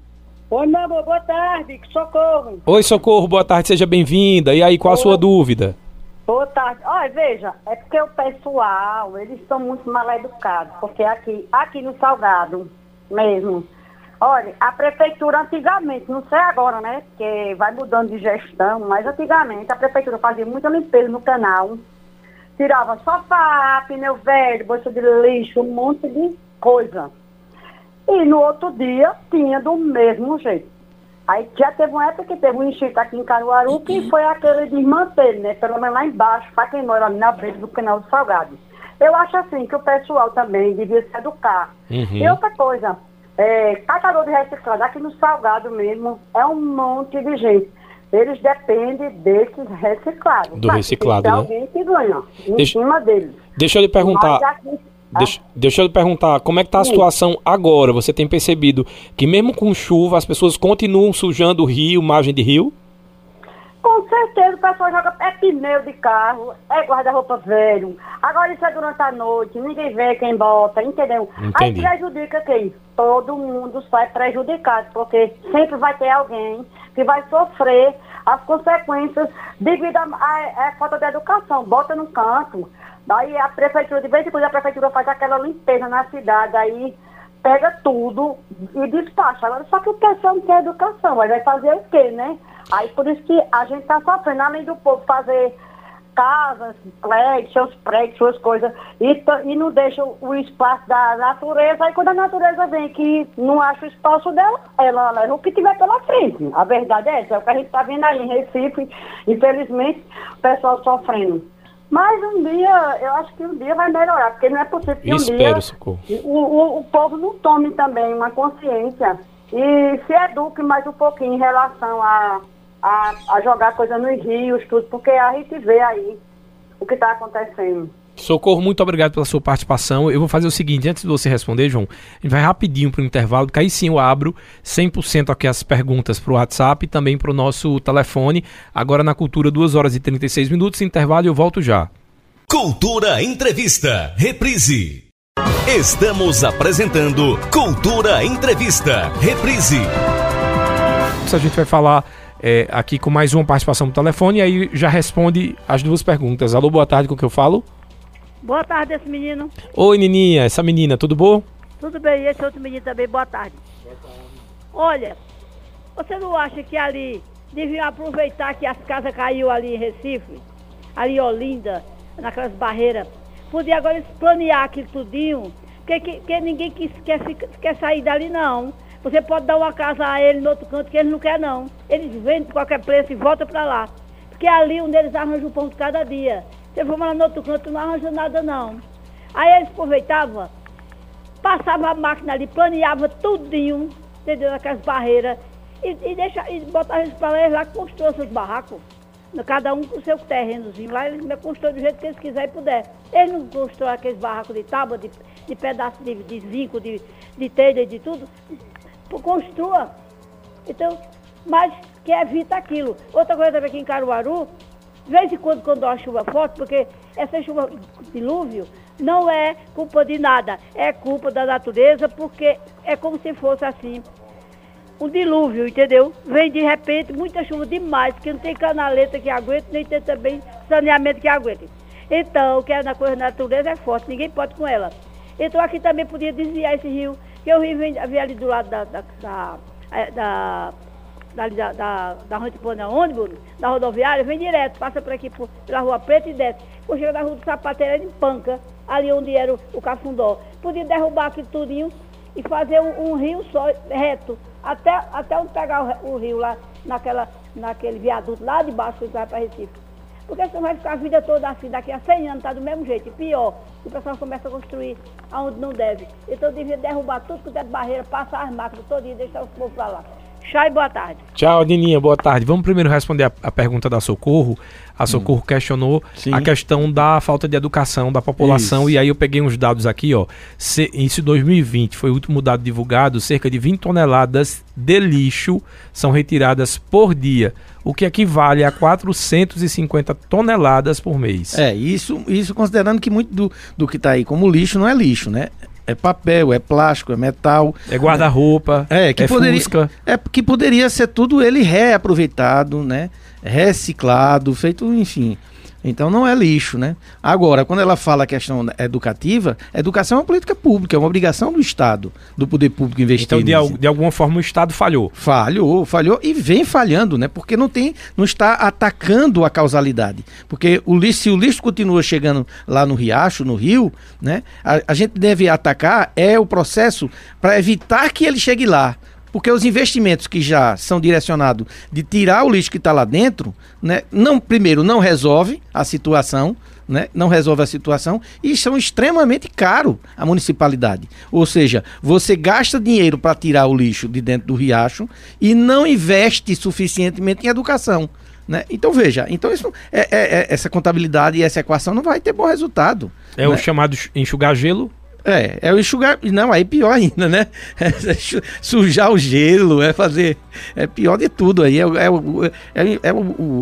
Oi, meu amor, boa tarde, socorro. Oi, socorro, boa tarde, seja bem-vinda. E aí, qual a sua dúvida? Boa tarde. Olha, veja, é porque o pessoal, eles são muito mal educados, porque aqui, aqui no Salgado mesmo, olha, a prefeitura antigamente, não sei agora, né, porque vai mudando de gestão, mas antigamente a prefeitura fazia muita limpeza no canal, tirava sofá, pneu velho, bolsa de lixo, um monte de coisa. E no outro dia tinha do mesmo jeito. Aí já teve uma época que teve um enchente aqui em Caruaru, que uhum. foi aquele desmantelo, né? Pelo menos lá embaixo, para quem mora ali na beira do canal do Salgado. Eu acho assim que o pessoal também devia se educar. Uhum. E outra coisa, é, catador de reciclado, aqui no Salgado mesmo, é um monte de gente. Eles dependem desse reciclado. Do reciclado, né? alguém que ganha em deixa, cima deles. Deixa eu lhe perguntar. Aqui, Deixa, deixa eu lhe perguntar, como é que está a situação agora? Você tem percebido que mesmo com chuva as pessoas continuam sujando o rio, margem de rio? Com certeza o pessoal joga é pneu de carro, é guarda-roupa velho. Agora isso é durante a noite, ninguém vê quem bota, entendeu? Entendi. Aí prejudica quem? Todo mundo sai prejudicado, porque sempre vai ter alguém que vai sofrer as consequências devido à falta de educação. Bota no canto. Daí a prefeitura, de vez em quando a prefeitura faz aquela limpeza na cidade, aí pega tudo e despacha. Agora, só que o pessoal não tem educação, mas vai fazer o quê, né? Aí por isso que a gente está sofrendo, além do povo fazer casas, prédios, seus prédios, suas coisas, e, e não deixa o espaço da natureza, aí quando a natureza vem que não acha o espaço dela, ela leva o que tiver pela frente. A verdade é essa, é o que a gente está vendo aí em Recife, infelizmente, o pessoal sofrendo. Mas um dia, eu acho que um dia vai melhorar, porque não é possível que um Espero, dia o, o, o povo não tome também uma consciência. E se eduque mais um pouquinho em relação a, a, a jogar coisa nos rios, tudo, porque a gente vê aí o que está acontecendo. Socorro, muito obrigado pela sua participação. Eu vou fazer o seguinte, antes de você responder, João, a gente vai rapidinho para o intervalo, porque aí sim eu abro 100% aqui as perguntas para o WhatsApp e também para o nosso telefone. Agora na Cultura, 2 horas e 36 minutos, intervalo e eu volto já. Cultura Entrevista, reprise. Estamos apresentando Cultura Entrevista, reprise. A gente vai falar é, aqui com mais uma participação no telefone e aí já responde as duas perguntas. Alô, boa tarde, com o que eu falo? Boa tarde, esse menino. Oi, Nininha, essa menina, tudo bom? Tudo bem? E esse outro menino também, boa tarde. Olha, você não acha que ali deviam aproveitar que as casas caiu ali em Recife, ali em Olinda, naquelas barreiras, podia agora planear aquilo tudinho, porque, que, que ninguém quis, quer, quer sair dali não. Você pode dar uma casa a ele no outro canto que ele não quer não. Eles vendem qualquer preço e voltam para lá. Porque ali onde eles arranjam o pão de cada dia. Você for lá no outro canto não arranja nada não. Aí eles aproveitavam passava a máquina ali, planeava tudinho, entendeu? Aquelas barreiras. E, e, deixa, e botava eles para lá, eles lá construíam seus barracos. Cada um com o seu terrenozinho. Lá eles constroem do jeito que eles quiserem e puder. Eles não constroem aqueles barracos de tábua, de, de pedaço de, de zinco, de, de telha de tudo. Construa. Então, mas que evita aquilo. Outra coisa também aqui em Caruaru, de vez em quando, quando há uma chuva forte, porque essa chuva dilúvio não é culpa de nada, é culpa da natureza, porque é como se fosse assim, um dilúvio, entendeu? Vem de repente muita chuva demais, que não tem canaleta que aguente, nem tem também saneamento que aguente. Então, o que é na coisa da natureza é forte, ninguém pode com ela. Então aqui também podia desviar esse rio, que rio vem, vem ali do lado da, da, da, eh, da da, da, da Rua de Pônea ônibus, da rodoviária, vem direto, passa por aqui por, pela Rua Preta e desce. Quando chega na Rua do Sapateiro, ele panca, ali onde era o, o Cafundó. Podia derrubar aqui tudinho e fazer um, um rio só, reto, até, até onde pegar o, o rio lá, naquela, naquele viaduto lá de baixo que vai para Recife. Porque senão vai ficar a vida toda assim, daqui a 100 anos, tá do mesmo jeito. Pior, o pessoal começa a construir aonde não deve. Então devia derrubar tudo que é de barreira, passar as máquinas todo e deixar os povos para lá. Chá e boa tarde. Tchau, Nininha, boa tarde. Vamos primeiro responder a, a pergunta da Socorro. A Socorro questionou Sim. a questão da falta de educação da população Isso. e aí eu peguei uns dados aqui, ó. Se, isso em 2020 foi o último dado divulgado, cerca de 20 toneladas de lixo são retiradas por dia, o que equivale a 450 toneladas por mês. É, isso, isso considerando que muito do, do que está aí como lixo não é lixo, né? É papel, é plástico, é metal. É guarda-roupa, É, que é poderia, fusca. é que poderia ser tudo ele reaproveitado, né? Reciclado, feito, enfim. Então não é lixo, né? Agora, quando ela fala a questão educativa, educação é uma política pública, é uma obrigação do Estado, do poder público investir Então, de, al- de alguma forma, o Estado falhou. Falhou, falhou e vem falhando, né? Porque não tem, não está atacando a causalidade. Porque o lixo, se o lixo continua chegando lá no riacho, no rio, né? A, a gente deve atacar é o processo para evitar que ele chegue lá. Porque os investimentos que já são direcionados de tirar o lixo que está lá dentro, né? Não, primeiro, não resolve a situação, né? Não resolve a situação e são extremamente caros a municipalidade. Ou seja, você gasta dinheiro para tirar o lixo de dentro do riacho e não investe suficientemente em educação. Né? Então veja, então isso é, é- é- essa contabilidade e essa equação não vai ter bom resultado. É o né? chamado enxugar gelo. É, é o enxugar. Não, aí pior ainda, né? É su- sujar o gelo, é fazer. É pior de tudo aí. É, o- é, é, é o,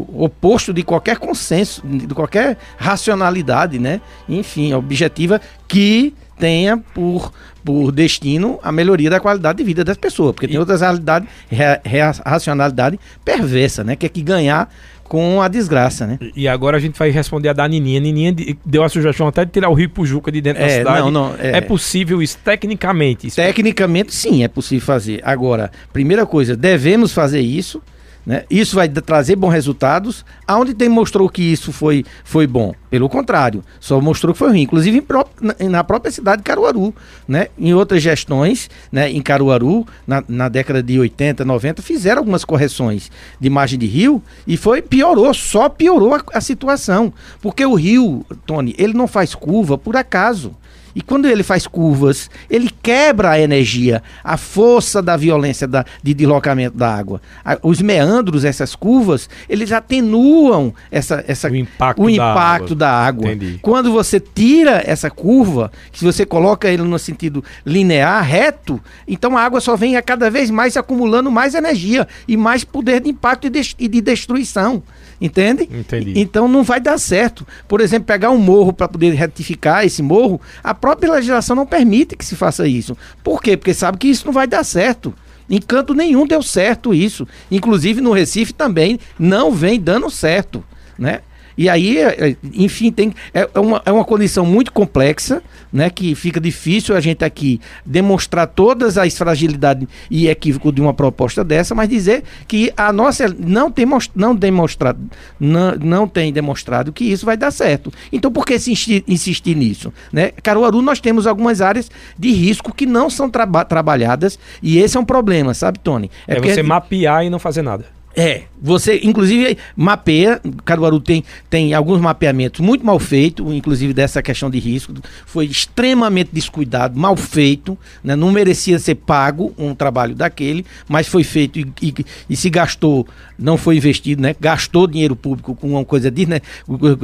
o oposto de qualquer consenso, de qualquer racionalidade, né? Enfim, objetiva que tenha por, por destino a melhoria da qualidade de vida das pessoas. Porque tem outras realidades, rea- rea- racionalidade perversa, né? Que é que ganhar com a desgraça, né? E agora a gente vai responder a da Nininha. Nininha de- deu a sugestão até de tirar o Rio Pujuca de dentro da É, cidade. não, não, é. é. possível isso tecnicamente. Isso Tecnicamente, sim, é possível fazer. Agora, primeira coisa, devemos fazer isso, Né? Isso vai trazer bons resultados. Aonde tem mostrou que isso foi, foi bom? Pelo contrário, só mostrou que foi ruim. Inclusive pró na, própria cidade de Caruaru. Né? Em outras gestões, né, em Caruaru, na, na, década de 80, 90, fizeram algumas correções de margem de rio e foi piorou, só piorou a, a situação. Porque o rio, Tony, ele não faz curva por acaso. E quando ele faz curvas, ele quebra a energia, a força da violência da, de deslocamento da água. A, os meandros, essas curvas, eles atenuam essa, essa, o impacto, o da, impacto água. da água. Quando você tira essa curva, se você coloca ele no sentido linear, reto, então a água só vem a cada vez mais acumulando mais energia e mais poder de impacto e de, e de destruição. Entende? Entendi. Então não vai dar certo. Por exemplo, pegar um morro para poder retificar esse morro, a própria legislação não permite que se faça isso. Por quê? Porque sabe que isso não vai dar certo. Em canto nenhum deu certo isso. Inclusive no Recife também não vem dando certo, né? E aí, é, é, enfim, tem, é, uma, é uma condição muito complexa, né? Que fica difícil a gente aqui demonstrar todas as fragilidades e equívocos de uma proposta dessa, mas dizer que a nossa não tem, não demonstrado, não, não tem demonstrado que isso vai dar certo. Então, por que se insistir, insistir nisso? Né? Caruaru, nós temos algumas áreas de risco que não são traba trabalhadas e esse é um problema, sabe, Tony? É, é você mapear e não fazer nada. É, você inclusive mapeia, Caruaru tem, tem alguns mapeamentos muito mal feitos, inclusive dessa questão de risco, foi extremamente descuidado, mal feito, né? não merecia ser pago um trabalho daquele, mas foi feito e, e, e se gastou, não foi investido, né? gastou dinheiro público com uma coisa de, né?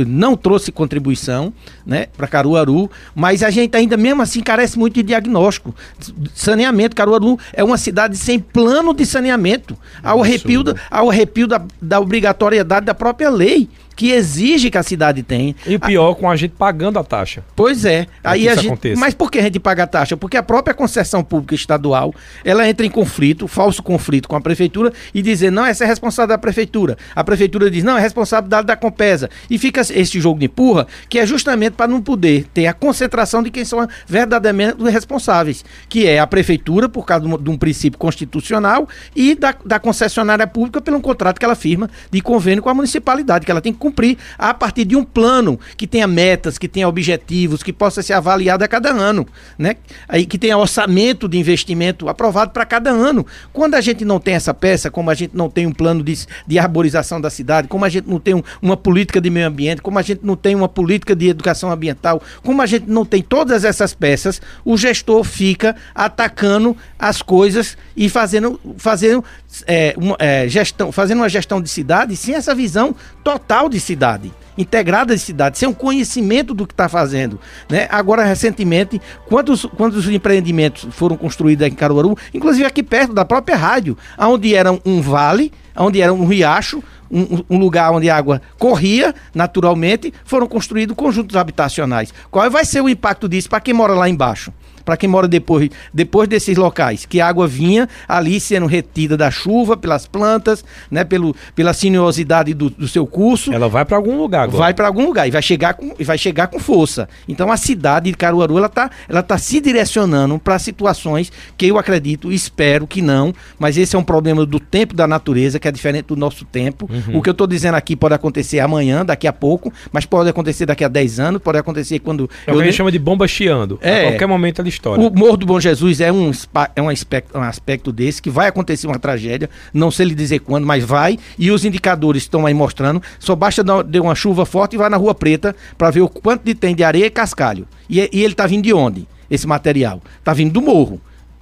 não trouxe contribuição né? para Caruaru, mas a gente ainda mesmo assim carece muito de diagnóstico, saneamento, Caruaru é uma cidade sem plano de saneamento, ao arrepio, ao arrepio da, da obrigatoriedade da própria lei que exige que a cidade tenha. E o pior, com a gente pagando a taxa. Pois é. Aí a gente, mas por que a gente paga a taxa? Porque a própria concessão pública estadual, ela entra em conflito, falso conflito com a prefeitura e dizer, não, essa é responsável da prefeitura. A prefeitura diz, não, é responsabilidade da Compesa. E fica esse jogo de empurra, que é justamente para não poder ter a concentração de quem são verdadeiramente os responsáveis, que é a prefeitura, por causa de um princípio constitucional, e da, da concessionária pública pelo contrato que ela firma de convênio com a municipalidade, que ela tem que cumprir a partir de um plano que tenha metas, que tenha objetivos, que possa ser avaliado a cada ano, né? Aí que tenha orçamento de investimento aprovado para cada ano. Quando a gente não tem essa peça, como a gente não tem um plano de, de arborização da cidade, como a gente não tem um, uma política de meio ambiente, como a gente não tem uma política de educação ambiental, como a gente não tem todas essas peças, o gestor fica atacando as coisas e fazendo, fazendo, é, uma, é, gestão, fazendo uma gestão de cidade sem essa visão total de cidade, integrada de cidade, sem um conhecimento do que está fazendo. Né? Agora, recentemente, quantos, quantos empreendimentos foram construídos aqui em Caruaru, inclusive aqui perto da própria rádio, onde era um vale, onde era um riacho, um, um, lugar onde a água corria naturalmente, foram construídos conjuntos habitacionais. Qual vai ser o impacto disso para quem mora lá embaixo? Para quem mora depois, depois desses locais, que a água vinha ali sendo retida da chuva pelas plantas, né, pelo, pela sinuosidade do, do seu curso. Ela vai para algum lugar agora. Vai para algum lugar e vai chegar com, vai chegar com força. Então a cidade de Caruaru ela tá, ela tá se direcionando para situações que eu acredito, espero que não, mas esse é um problema do tempo da natureza que é diferente do nosso tempo. Uhum. O que eu estou dizendo aqui pode acontecer amanhã, daqui a pouco, mas pode acontecer daqui a 10 anos, pode acontecer quando é o que a gente chama de bomba chiando. É, a qualquer momento ele história. O Morro do Bom Jesus é um, é um, aspecto, um aspecto desse que vai acontecer uma tragédia, não sei lhe dizer quando, mas vai, e os indicadores estão aí mostrando. Só basta dar uma chuva forte e vai na Rua Preta para ver o quanto tem de areia e cascalho. E, e ele está vindo de onde? Esse material? Está vindo do morro.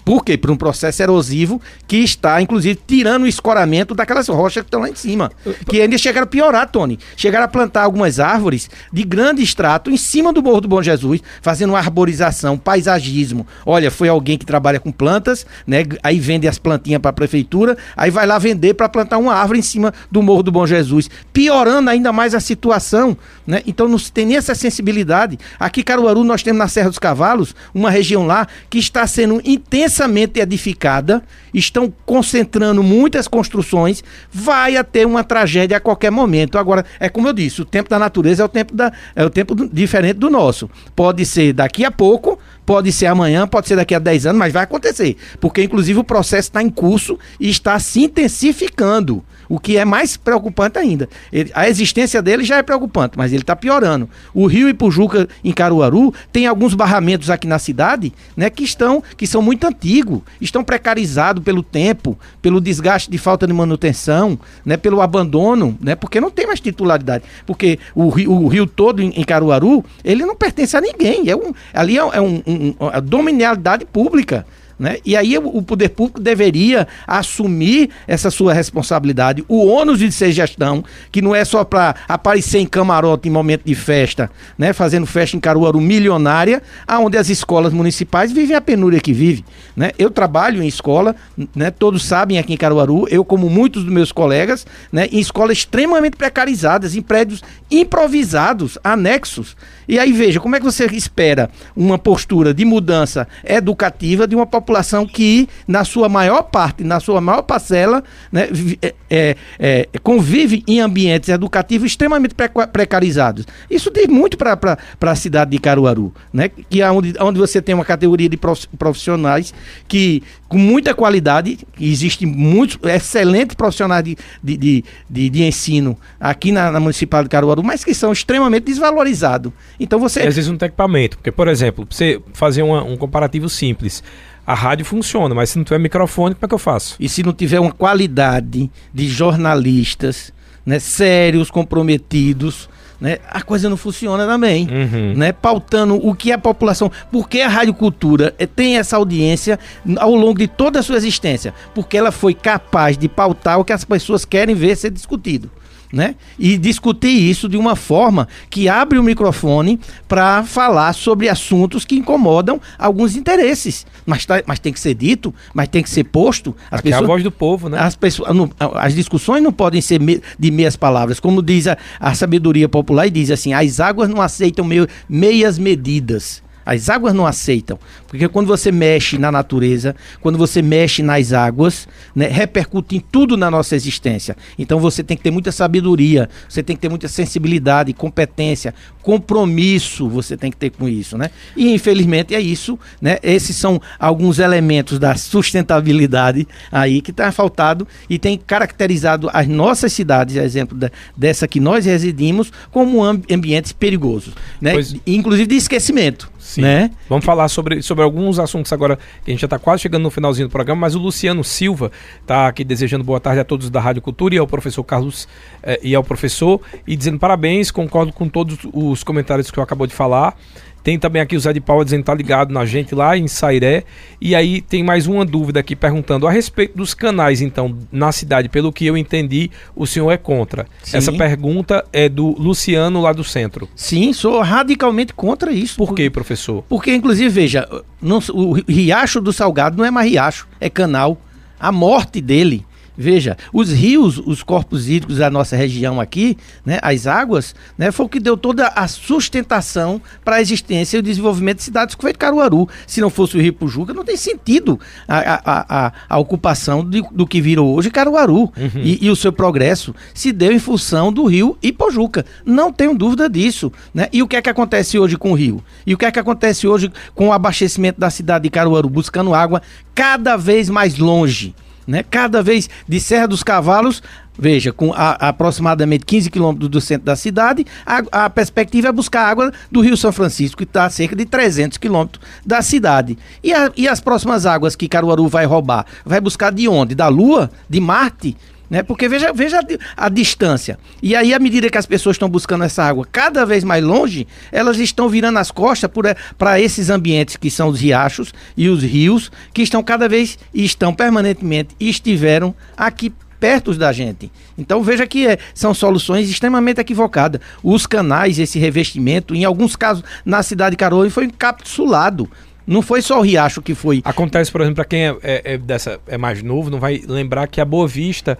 Por quê? Por um processo erosivo que está, inclusive, tirando o escoramento daquelas rochas que estão lá em cima. Que ainda chegaram a piorar, Tony. Chegaram a plantar algumas árvores de grande extrato em cima do Morro do Bom Jesus, fazendo uma arborização, paisagismo. Olha, foi alguém que trabalha com plantas, né? Aí vende as plantinhas para a prefeitura, aí vai lá vender para plantar uma árvore em cima do Morro do Bom Jesus, piorando ainda mais a situação, né? Então não se tem nem essa sensibilidade. Aqui Caruaru nós temos na Serra dos Cavalos, uma região lá que está sendo intensa intensamente edificada, estão concentrando muitas construções, vai ter uma tragédia a qualquer momento. Agora, é como eu disse, o tempo da natureza é o tempo, da, é o tempo diferente do nosso. Pode ser daqui a pouco, pode ser amanhã, pode ser daqui a 10 anos, mas vai acontecer. Porque, inclusive, o processo está em curso e está se intensificando. O que é mais preocupante ainda. Ele- a existência dele já é preocupante, mas ele está piorando. O Rio Ipujuca, em Caruaru, tem alguns barramentos aqui na cidade né, que estão que são muito antigos, estão precarizados pelo tempo, pelo desgaste de falta de manutenção, né, pelo abandono, né, porque não tem mais titularidade. Porque o rio, o rio todo em, em Caruaru, ele não pertence a ninguém. É um, ali é, é um, um- uma dominialidade pública. Né? E aí o, poder público deveria assumir essa sua responsabilidade, o ônus de ser gestão, que não é só para aparecer em camarote em momento de festa, né? fazendo festa em Caruaru milionária, aonde as escolas municipais vivem a penúria que vive. Né? Eu trabalho em escola, né? todos sabem aqui em Caruaru, eu como muitos dos meus colegas, né? em escolas extremamente precarizadas, em prédios improvisados, anexos. E aí veja, como é que você espera uma postura de mudança educativa de uma população que, na sua maior parte, na sua maior parcela, né, é, é, é, convive em ambientes educativos extremamente preca- precarizados. Isso diz muito para a cidade de Caruaru, né, que é onde, onde você tem uma categoria de prof- profissionais que, com muita qualidade, existem muitos excelentes profissionais de, de, de, de- de ensino aqui na, na Municipal de Caruaru, mas que são extremamente desvalorizados. Então você. Às vezes não tem equipamento. Porque, por exemplo, você fazer uma- um comparativo simples, a rádio funciona, mas se não tiver microfone, como é que eu faço? E se não tiver uma qualidade de jornalistas, né, sérios, comprometidos, né, a coisa não funciona também. Uhum. Né, pautando o que a população. Porque a Rádio Cultura eh, tem essa audiência ao longo de toda a sua existência. Porque ela foi capaz de pautar o que as pessoas querem ver ser discutido. Né? E discutir isso de uma forma que abre o microfone para falar sobre assuntos que incomodam alguns interesses. Mas, tá- mas tem que ser dito, mas tem que ser posto. As Aqui é a pessoas, voz do povo, né? as, pessoas, não- as discussões não podem ser me- de meias palavras, como diz a, a sabedoria popular e diz assim: as águas não aceitam meio- meias medidas. As águas não aceitam. Porque quando você mexe na natureza, quando você mexe nas águas, né, repercute em tudo na nossa existência. Então você tem que ter muita sabedoria, você tem que ter muita sensibilidade, competência, compromisso você tem que ter com isso, né? E infelizmente é isso, né? Esses são alguns elementos da sustentabilidade aí que está faltado e tem caracterizado as nossas cidades, exemplo da- dessa que nós residimos, como am- ambientes perigosos, né? Pois- Inclusive de esquecimento, Sim. né? Vamos falar sobre, sobre alguns assuntos agora, que a gente já está quase chegando no finalzinho do programa, mas o Luciano Silva está aqui desejando boa tarde a todos da Rádio Cultura e ao professor Carlos eh, e ao professor, e dizendo parabéns, concordo com todos os comentários que eu acabou de falar. Tem também aqui o Zé de Paula dizendo que tá ligado na gente lá em Sairé. E aí tem mais uma dúvida aqui perguntando a respeito dos canais, então, na cidade. Pelo que eu entendi, o senhor é contra. Sim. Essa pergunta é do Luciano lá do centro. Sim, sou radicalmente contra isso. Por quê, professor? Porque, inclusive, veja, não- o Riacho do Salgado não é mais riacho, é canal. A morte dele. Veja, os rios, os corpos hídricos da nossa região aqui, né, as águas, né, foi o que deu toda a sustentação para a existência e o desenvolvimento de cidades como de Caruaru. Se não fosse o Rio Pujuca, não tem sentido a, a, a, a- ocupação de- do que virou hoje Caruaru. E, e o seu progresso se deu em função do Rio Ipojuca. Não tenho dúvida disso. Né? E o que é que acontece hoje com o Rio? E o que é que acontece hoje com o abastecimento da cidade de Caruaru, buscando água cada vez mais longe? Né? Cada vez de Serra dos Cavalos, veja, com a- aproximadamente 15 quilômetros do centro da cidade, a, a perspectiva é buscar água do Rio São Francisco, que está a cerca de 300 quilômetros da cidade. E, a- e as próximas águas que Caruaru vai roubar? Vai buscar de onde? Da Lua? De Marte? Né? Porque veja, veja a, a distância. E aí, à medida que as pessoas estão buscando essa água cada vez mais longe, elas estão virando as costas para esses ambientes que são os riachos e os rios, que estão cada vez e estão permanentemente e estiveram aqui perto da gente. Então veja que é, são soluções extremamente equivocadas. Os canais, esse revestimento, em alguns casos na cidade de Caroa, foi encapsulado. Não foi só o riacho que foi. Acontece, por exemplo, para quem é, é- é dessa, é mais novo, não vai lembrar que a Boa Vista,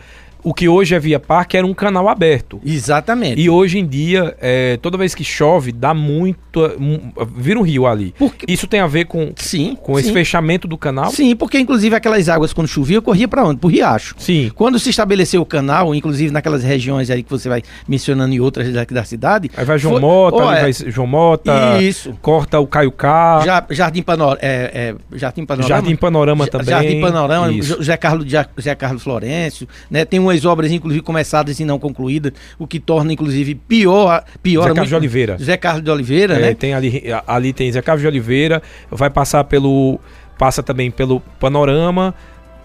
o que hoje é Via Parque, era um canal aberto. exatamente. E hoje em dia, é, toda vez que chove, dá muito. um- vira um rio ali. Porque- Isso tem a ver com, Sim, com esse sim. fechamento do canal? Sim, porque inclusive aquelas águas quando chovia corria para onde? Pro riacho. Sim. Quando se estabeleceu o canal, inclusive naquelas regiões aí que você vai mencionando em outras aqui da cidade, Aí vai João foi- Mota, ali é, vai João Mota, Isso. corta o Caiucá, Ja- Jardim Panorama, é, é, Jardim Panorama, Jardim Panorama também. Jardim Panorama, José Carlos, José Carlos Florencio, né? Tem um obras, inclusive, começadas e não concluídas, o que torna, inclusive, pior. pior Zé Carlos de Oliveira. Zé Carlos de Oliveira, É, né? tem ali, ali tem Zé Carlos de Oliveira, vai passar pelo. Passa também pelo Panorama.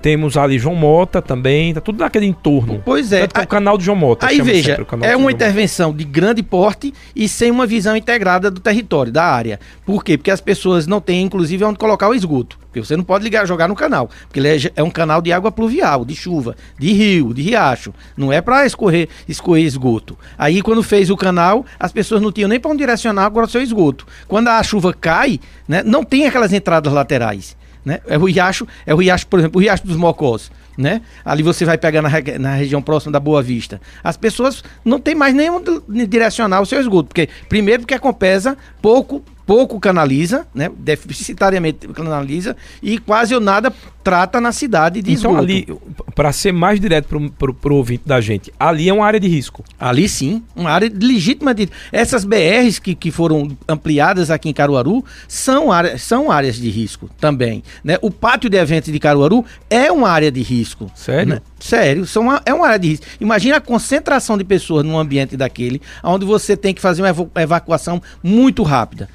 Temos ali João Mota também, tá tudo naquele entorno. Pois é. Tanto que é o canal do João Mota. Aí veja, é uma intervenção de grande porte e sem uma visão integrada do território, da área. Por quê? Porque as pessoas não têm, inclusive, onde colocar o esgoto. Porque você não pode ligar, jogar no canal. Porque ele é, é um canal de água pluvial, de chuva, de rio, de riacho. Não é para escorrer, escorrer esgoto. Aí, quando fez o canal, as pessoas não tinham nem para onde direcionar agora o seu esgoto. Quando a chuva cai, né, não tem aquelas entradas laterais. Né? É o riacho, é o riacho, por exemplo, o riacho dos Mocós, né? Ali você vai pegar na, na região próxima da Boa Vista. As pessoas não tem mais nenhum direcionar o seu esgoto, porque primeiro porque a Compesa pouco pouco canaliza, né? Deficitariamente canaliza e quase ou nada trata na cidade de Então, esgoto. ali, para ser mais direto pro, pro ouvinte da gente, ali é uma área de risco. Ali sim, uma área de legítima de essas BRs que, que foram ampliadas aqui em Caruaru são, área, são áreas de risco também, né? O pátio de eventos de Caruaru é uma área de risco. Sério? né? Sério, são uma- é uma área de risco. Imagina a concentração de pessoas num ambiente daquele, onde você tem que fazer uma evacuação muito rápida.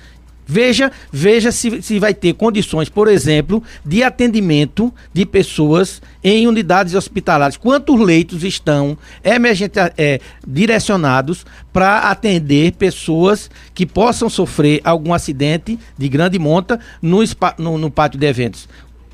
Veja, veja se, se vai ter condições, por exemplo, de atendimento de pessoas em unidades hospitalares. Quantos leitos estão emergente, é, direcionados para atender pessoas que possam sofrer algum acidente de grande monta no, no- no pátio de eventos?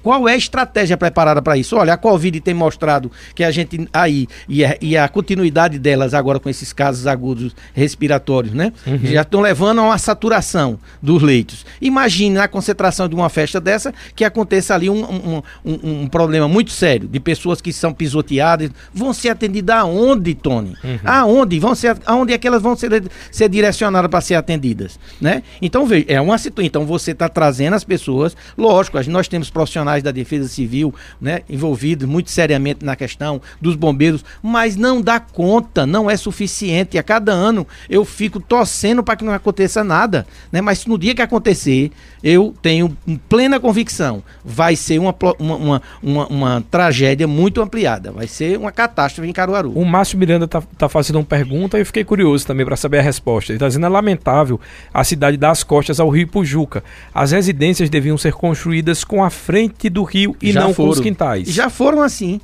Qual é a estratégia preparada para isso? Olha, a Covid tem mostrado que a gente aí, e a, e a continuidade delas agora com esses casos agudos respiratórios, né? Já estão levando a uma saturação dos leitos. Imagine na concentração de uma festa dessa que aconteça ali um, um, um- um problema muito sério de pessoas que são pisoteadas. Vão ser atendidas aonde, Tony? Aonde? Vão ser, aonde é que elas vão ser, ser direcionadas para ser atendidas? Né? Então, veja, é uma situação. Então, você está trazendo as pessoas, lógico, nós temos profissionais da Defesa Civil né, envolvidos muito seriamente na questão dos bombeiros, mas não dá conta, não é suficiente. A cada ano eu fico torcendo para que não aconteça nada. Né? Mas no dia que acontecer, eu tenho plena convicção, vai ser uma, uma, uma, uma- uma tragédia muito ampliada. Vai ser uma catástrofe em Caruaru. O Márcio Miranda tá, tá fazendo uma pergunta e eu fiquei curioso também para saber a resposta. Ele está dizendo: é lamentável a cidade dar as costas ao Rio Pujuca. As residências deviam ser construídas com a frente do rio e Já não com os foram. quintais. Já foram assim.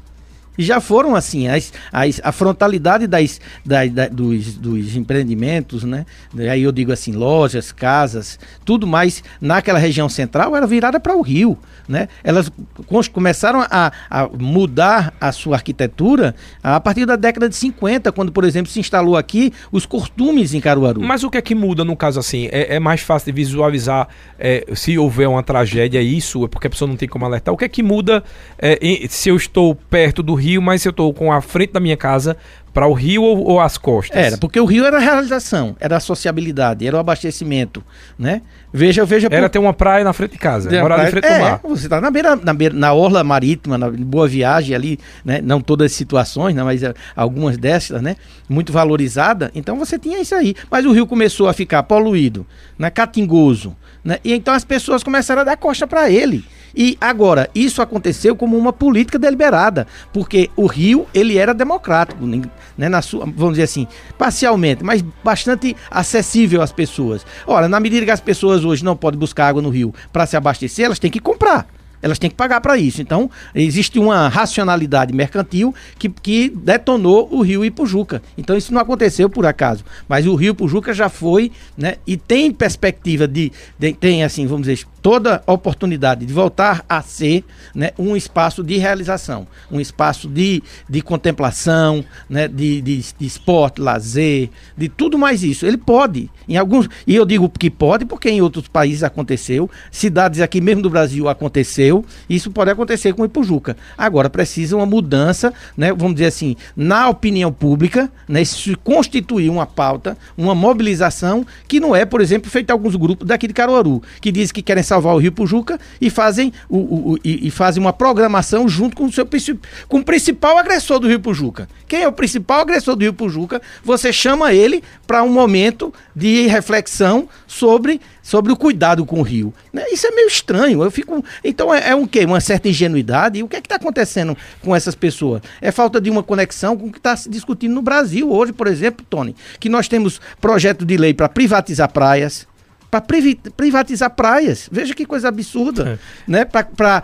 Já foram assim. As, as- a frontalidade das, da- dos, dos empreendimentos, né? Aí eu digo assim, lojas, casas, tudo mais naquela região central era virada para o rio. Né? Elas começaram a, a mudar a sua arquitetura a partir da década de 50, quando, por exemplo, se instalou aqui os costumes em Caruaru. Mas o que é que muda no caso assim? É, é mais fácil de visualizar é, se houver uma tragédia, isso? É porque a pessoa não tem como alertar? O que é que muda é, se eu estou perto do rio, mas se eu estou com a frente da minha casa para o rio ou, ou as costas? Era, porque o rio era a realização, era a sociabilidade, era o abastecimento, né? Veja, veja... Era por- ter uma praia na frente de casa, É, morar praia- frente é, do mar. Você está na beira, na beira, na orla marítima, na Boa Viagem ali, né? Não todas as situações, né? mas é, algumas dessas, né? Muito valorizada. Então você tinha isso aí. Mas o rio começou a ficar poluído, né? Catingoso, né? E então as pessoas começaram a dar costa para ele. E agora, isso aconteceu como uma política deliberada, porque o Rio, ele era democrático, né, na sua, vamos dizer assim, parcialmente, mas bastante acessível às pessoas. Ora, na medida que as pessoas hoje não podem buscar água no rio para se abastecer, elas têm que comprar. Elas têm que pagar para isso. Então, existe uma racionalidade mercantil que, que detonou o rio Ipujuca. Então, isso não aconteceu por acaso. Mas o rio Ipujuca já foi, né? E tem perspectiva de, de- tem assim, vamos dizer, toda oportunidade de voltar a ser né, um espaço de realização, um espaço de, de contemplação, né, de, de, de esporte, lazer, de tudo mais isso. Ele pode, em alguns, e eu digo que pode porque em outros países aconteceu, cidades aqui mesmo do Brasil aconteceu, isso pode acontecer com o Ipujuca. Agora precisa uma mudança, né, vamos dizer assim, na opinião pública, né, se constituir uma pauta, uma mobilização que não é, por exemplo, feita alguns grupos daqui de Caruaru, que dizem que querem salvar o Rio Pujuca e fazem, o, o- o- e, e fazem uma programação junto com o seu com o principal agressor do Rio Pujuca. Quem é o principal agressor do Rio Pujuca? Você chama ele para um momento de reflexão sobre, sobre o cuidado com o rio. Né? Isso é meio estranho. Eu fico. Então é, é um quê? Uma certa ingenuidade. E o que é que está acontecendo com essas pessoas? É falta de uma conexão com o que está se discutindo no Brasil hoje, por exemplo, Tony, que nós temos projeto de lei para privatizar praias para privatizar praias. Veja que coisa absurda, é. né? Para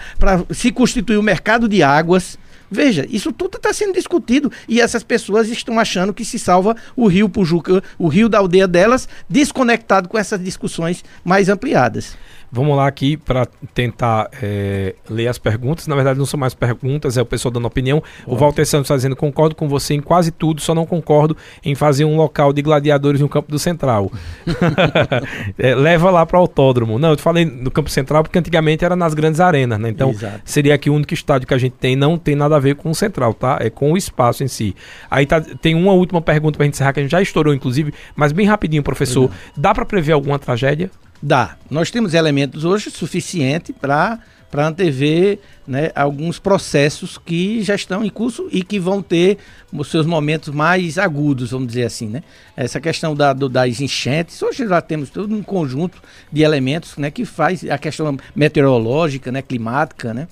se constituir o mercado de águas. Veja, isso tudo está sendo discutido e essas pessoas estão achando que se salva o rio Pujuca, o rio da aldeia delas, desconectado com essas discussões mais ampliadas. Vamos lá aqui para tentar é, ler as perguntas. Na verdade, não são mais perguntas, é o pessoal dando opinião. Ótimo. O Walter Santos está dizendo: concordo com você em quase tudo, só não concordo em fazer um local de gladiadores no campo do Central. é, leva lá para o autódromo. Não, eu falei no campo central porque antigamente era nas grandes arenas, né? Então Exato. seria aqui o único estádio que a gente tem, não tem nada a ver com o central, tá? É com o espaço em si. Aí tá, tem uma última pergunta para a gente encerrar, que a gente já estourou, inclusive, mas bem rapidinho, professor. Dá para prever alguma tragédia? Dá. Nós temos elementos hoje suficiente para para antever né, alguns processos que já estão em curso e que vão ter os seus momentos mais agudos, vamos dizer assim. Né? Essa questão da, do, das enchentes, hoje já temos todo um conjunto de elementos né, que faz a questão meteorológica, né, climática, né,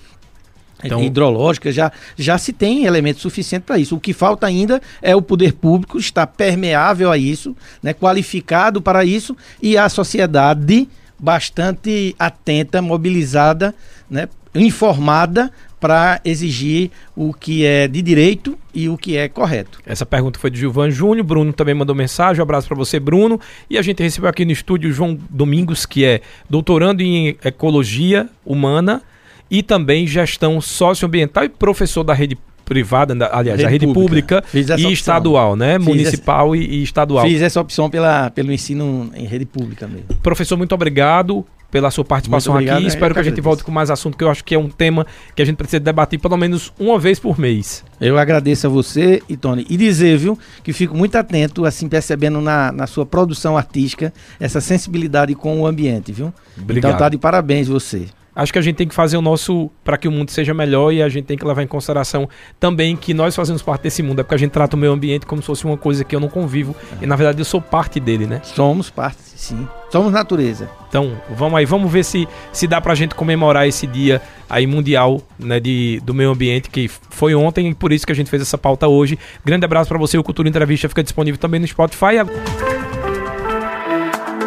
então, hidrológica, já, já se tem elementos suficientes para isso. O que falta ainda é o poder público estar permeável a isso, né, qualificado para isso, e a sociedade bastante atenta, mobilizada, né, informada para exigir o que é de direito e o que é correto. Essa pergunta foi de Gilvan Júnior, Bruno também mandou mensagem, um abraço para você, Bruno. E a gente recebeu aqui no estúdio João Domingos, que é doutorando em Ecologia Humana e também gestão socioambiental e professor da rede privada, aliás, rede a rede pública, pública e estadual, né? Fiz Municipal essa, e, estadual. Fiz essa opção pela, pelo ensino em rede pública mesmo. Professor, muito obrigado pela sua participação obrigado, aqui. Espero que a gente volte com mais assunto, que eu acho que é um tema que a gente precisa debater pelo menos uma vez por mês. Eu agradeço a você e Tony. E dizer, viu, que fico muito atento, assim, percebendo na, na sua produção artística essa sensibilidade com o ambiente, viu? Obrigado. Então tá de parabéns você acho que a gente tem que fazer o nosso para que o mundo seja melhor e a gente tem que levar em consideração também que nós fazemos parte desse mundo. É porque a gente trata o meio ambiente como se fosse uma coisa que eu não convivo e na verdade eu sou parte dele, né? Somos parte, sim. Somos natureza. Então, vamos aí, vamos ver se se dá pra gente comemorar esse dia aí mundial, né, de, do meio ambiente que foi ontem e por isso que a gente fez essa pauta hoje. Grande abraço para você, o Cultura Entrevista fica disponível também no Spotify.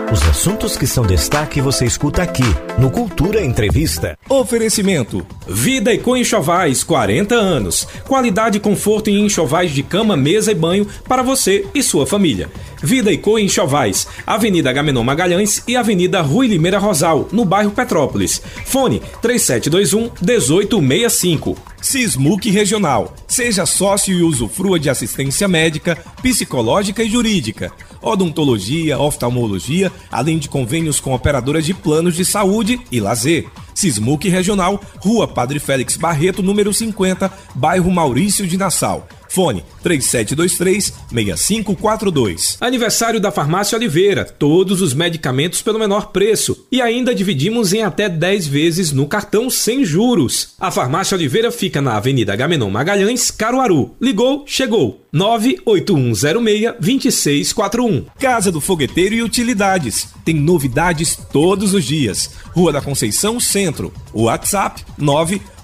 Os assuntos que são destaque você escuta aqui no Cultura Entrevista. Oferecimento: Vida e Enxovais 40 anos. Qualidade e conforto em enxovais de cama, mesa e banho para você e sua família. Vida e Enxovais, Avenida Gamenon Magalhães e Avenida Rui Limeira Rosal, no bairro Petrópolis. Fone 3721 1865. Sismuc Regional. Seja sócio e usufrua de assistência médica, psicológica e jurídica odontologia, oftalmologia, além de convênios com operadoras de planos de saúde e lazer. Sismuc Regional, Rua Padre Félix Barreto, número 50, bairro Maurício de Nassau. Fone 3723-6542. Aniversário da Farmácia Oliveira. Todos os medicamentos pelo menor preço. E ainda dividimos em até 10 vezes no cartão sem juros. A Farmácia Oliveira fica na Avenida Gamenon Magalhães, Caruaru. Ligou, chegou. 98106-2641. Casa do Fogueteiro e Utilidades. Tem novidades todos os dias. Rua da Conceição Centro. WhatsApp 9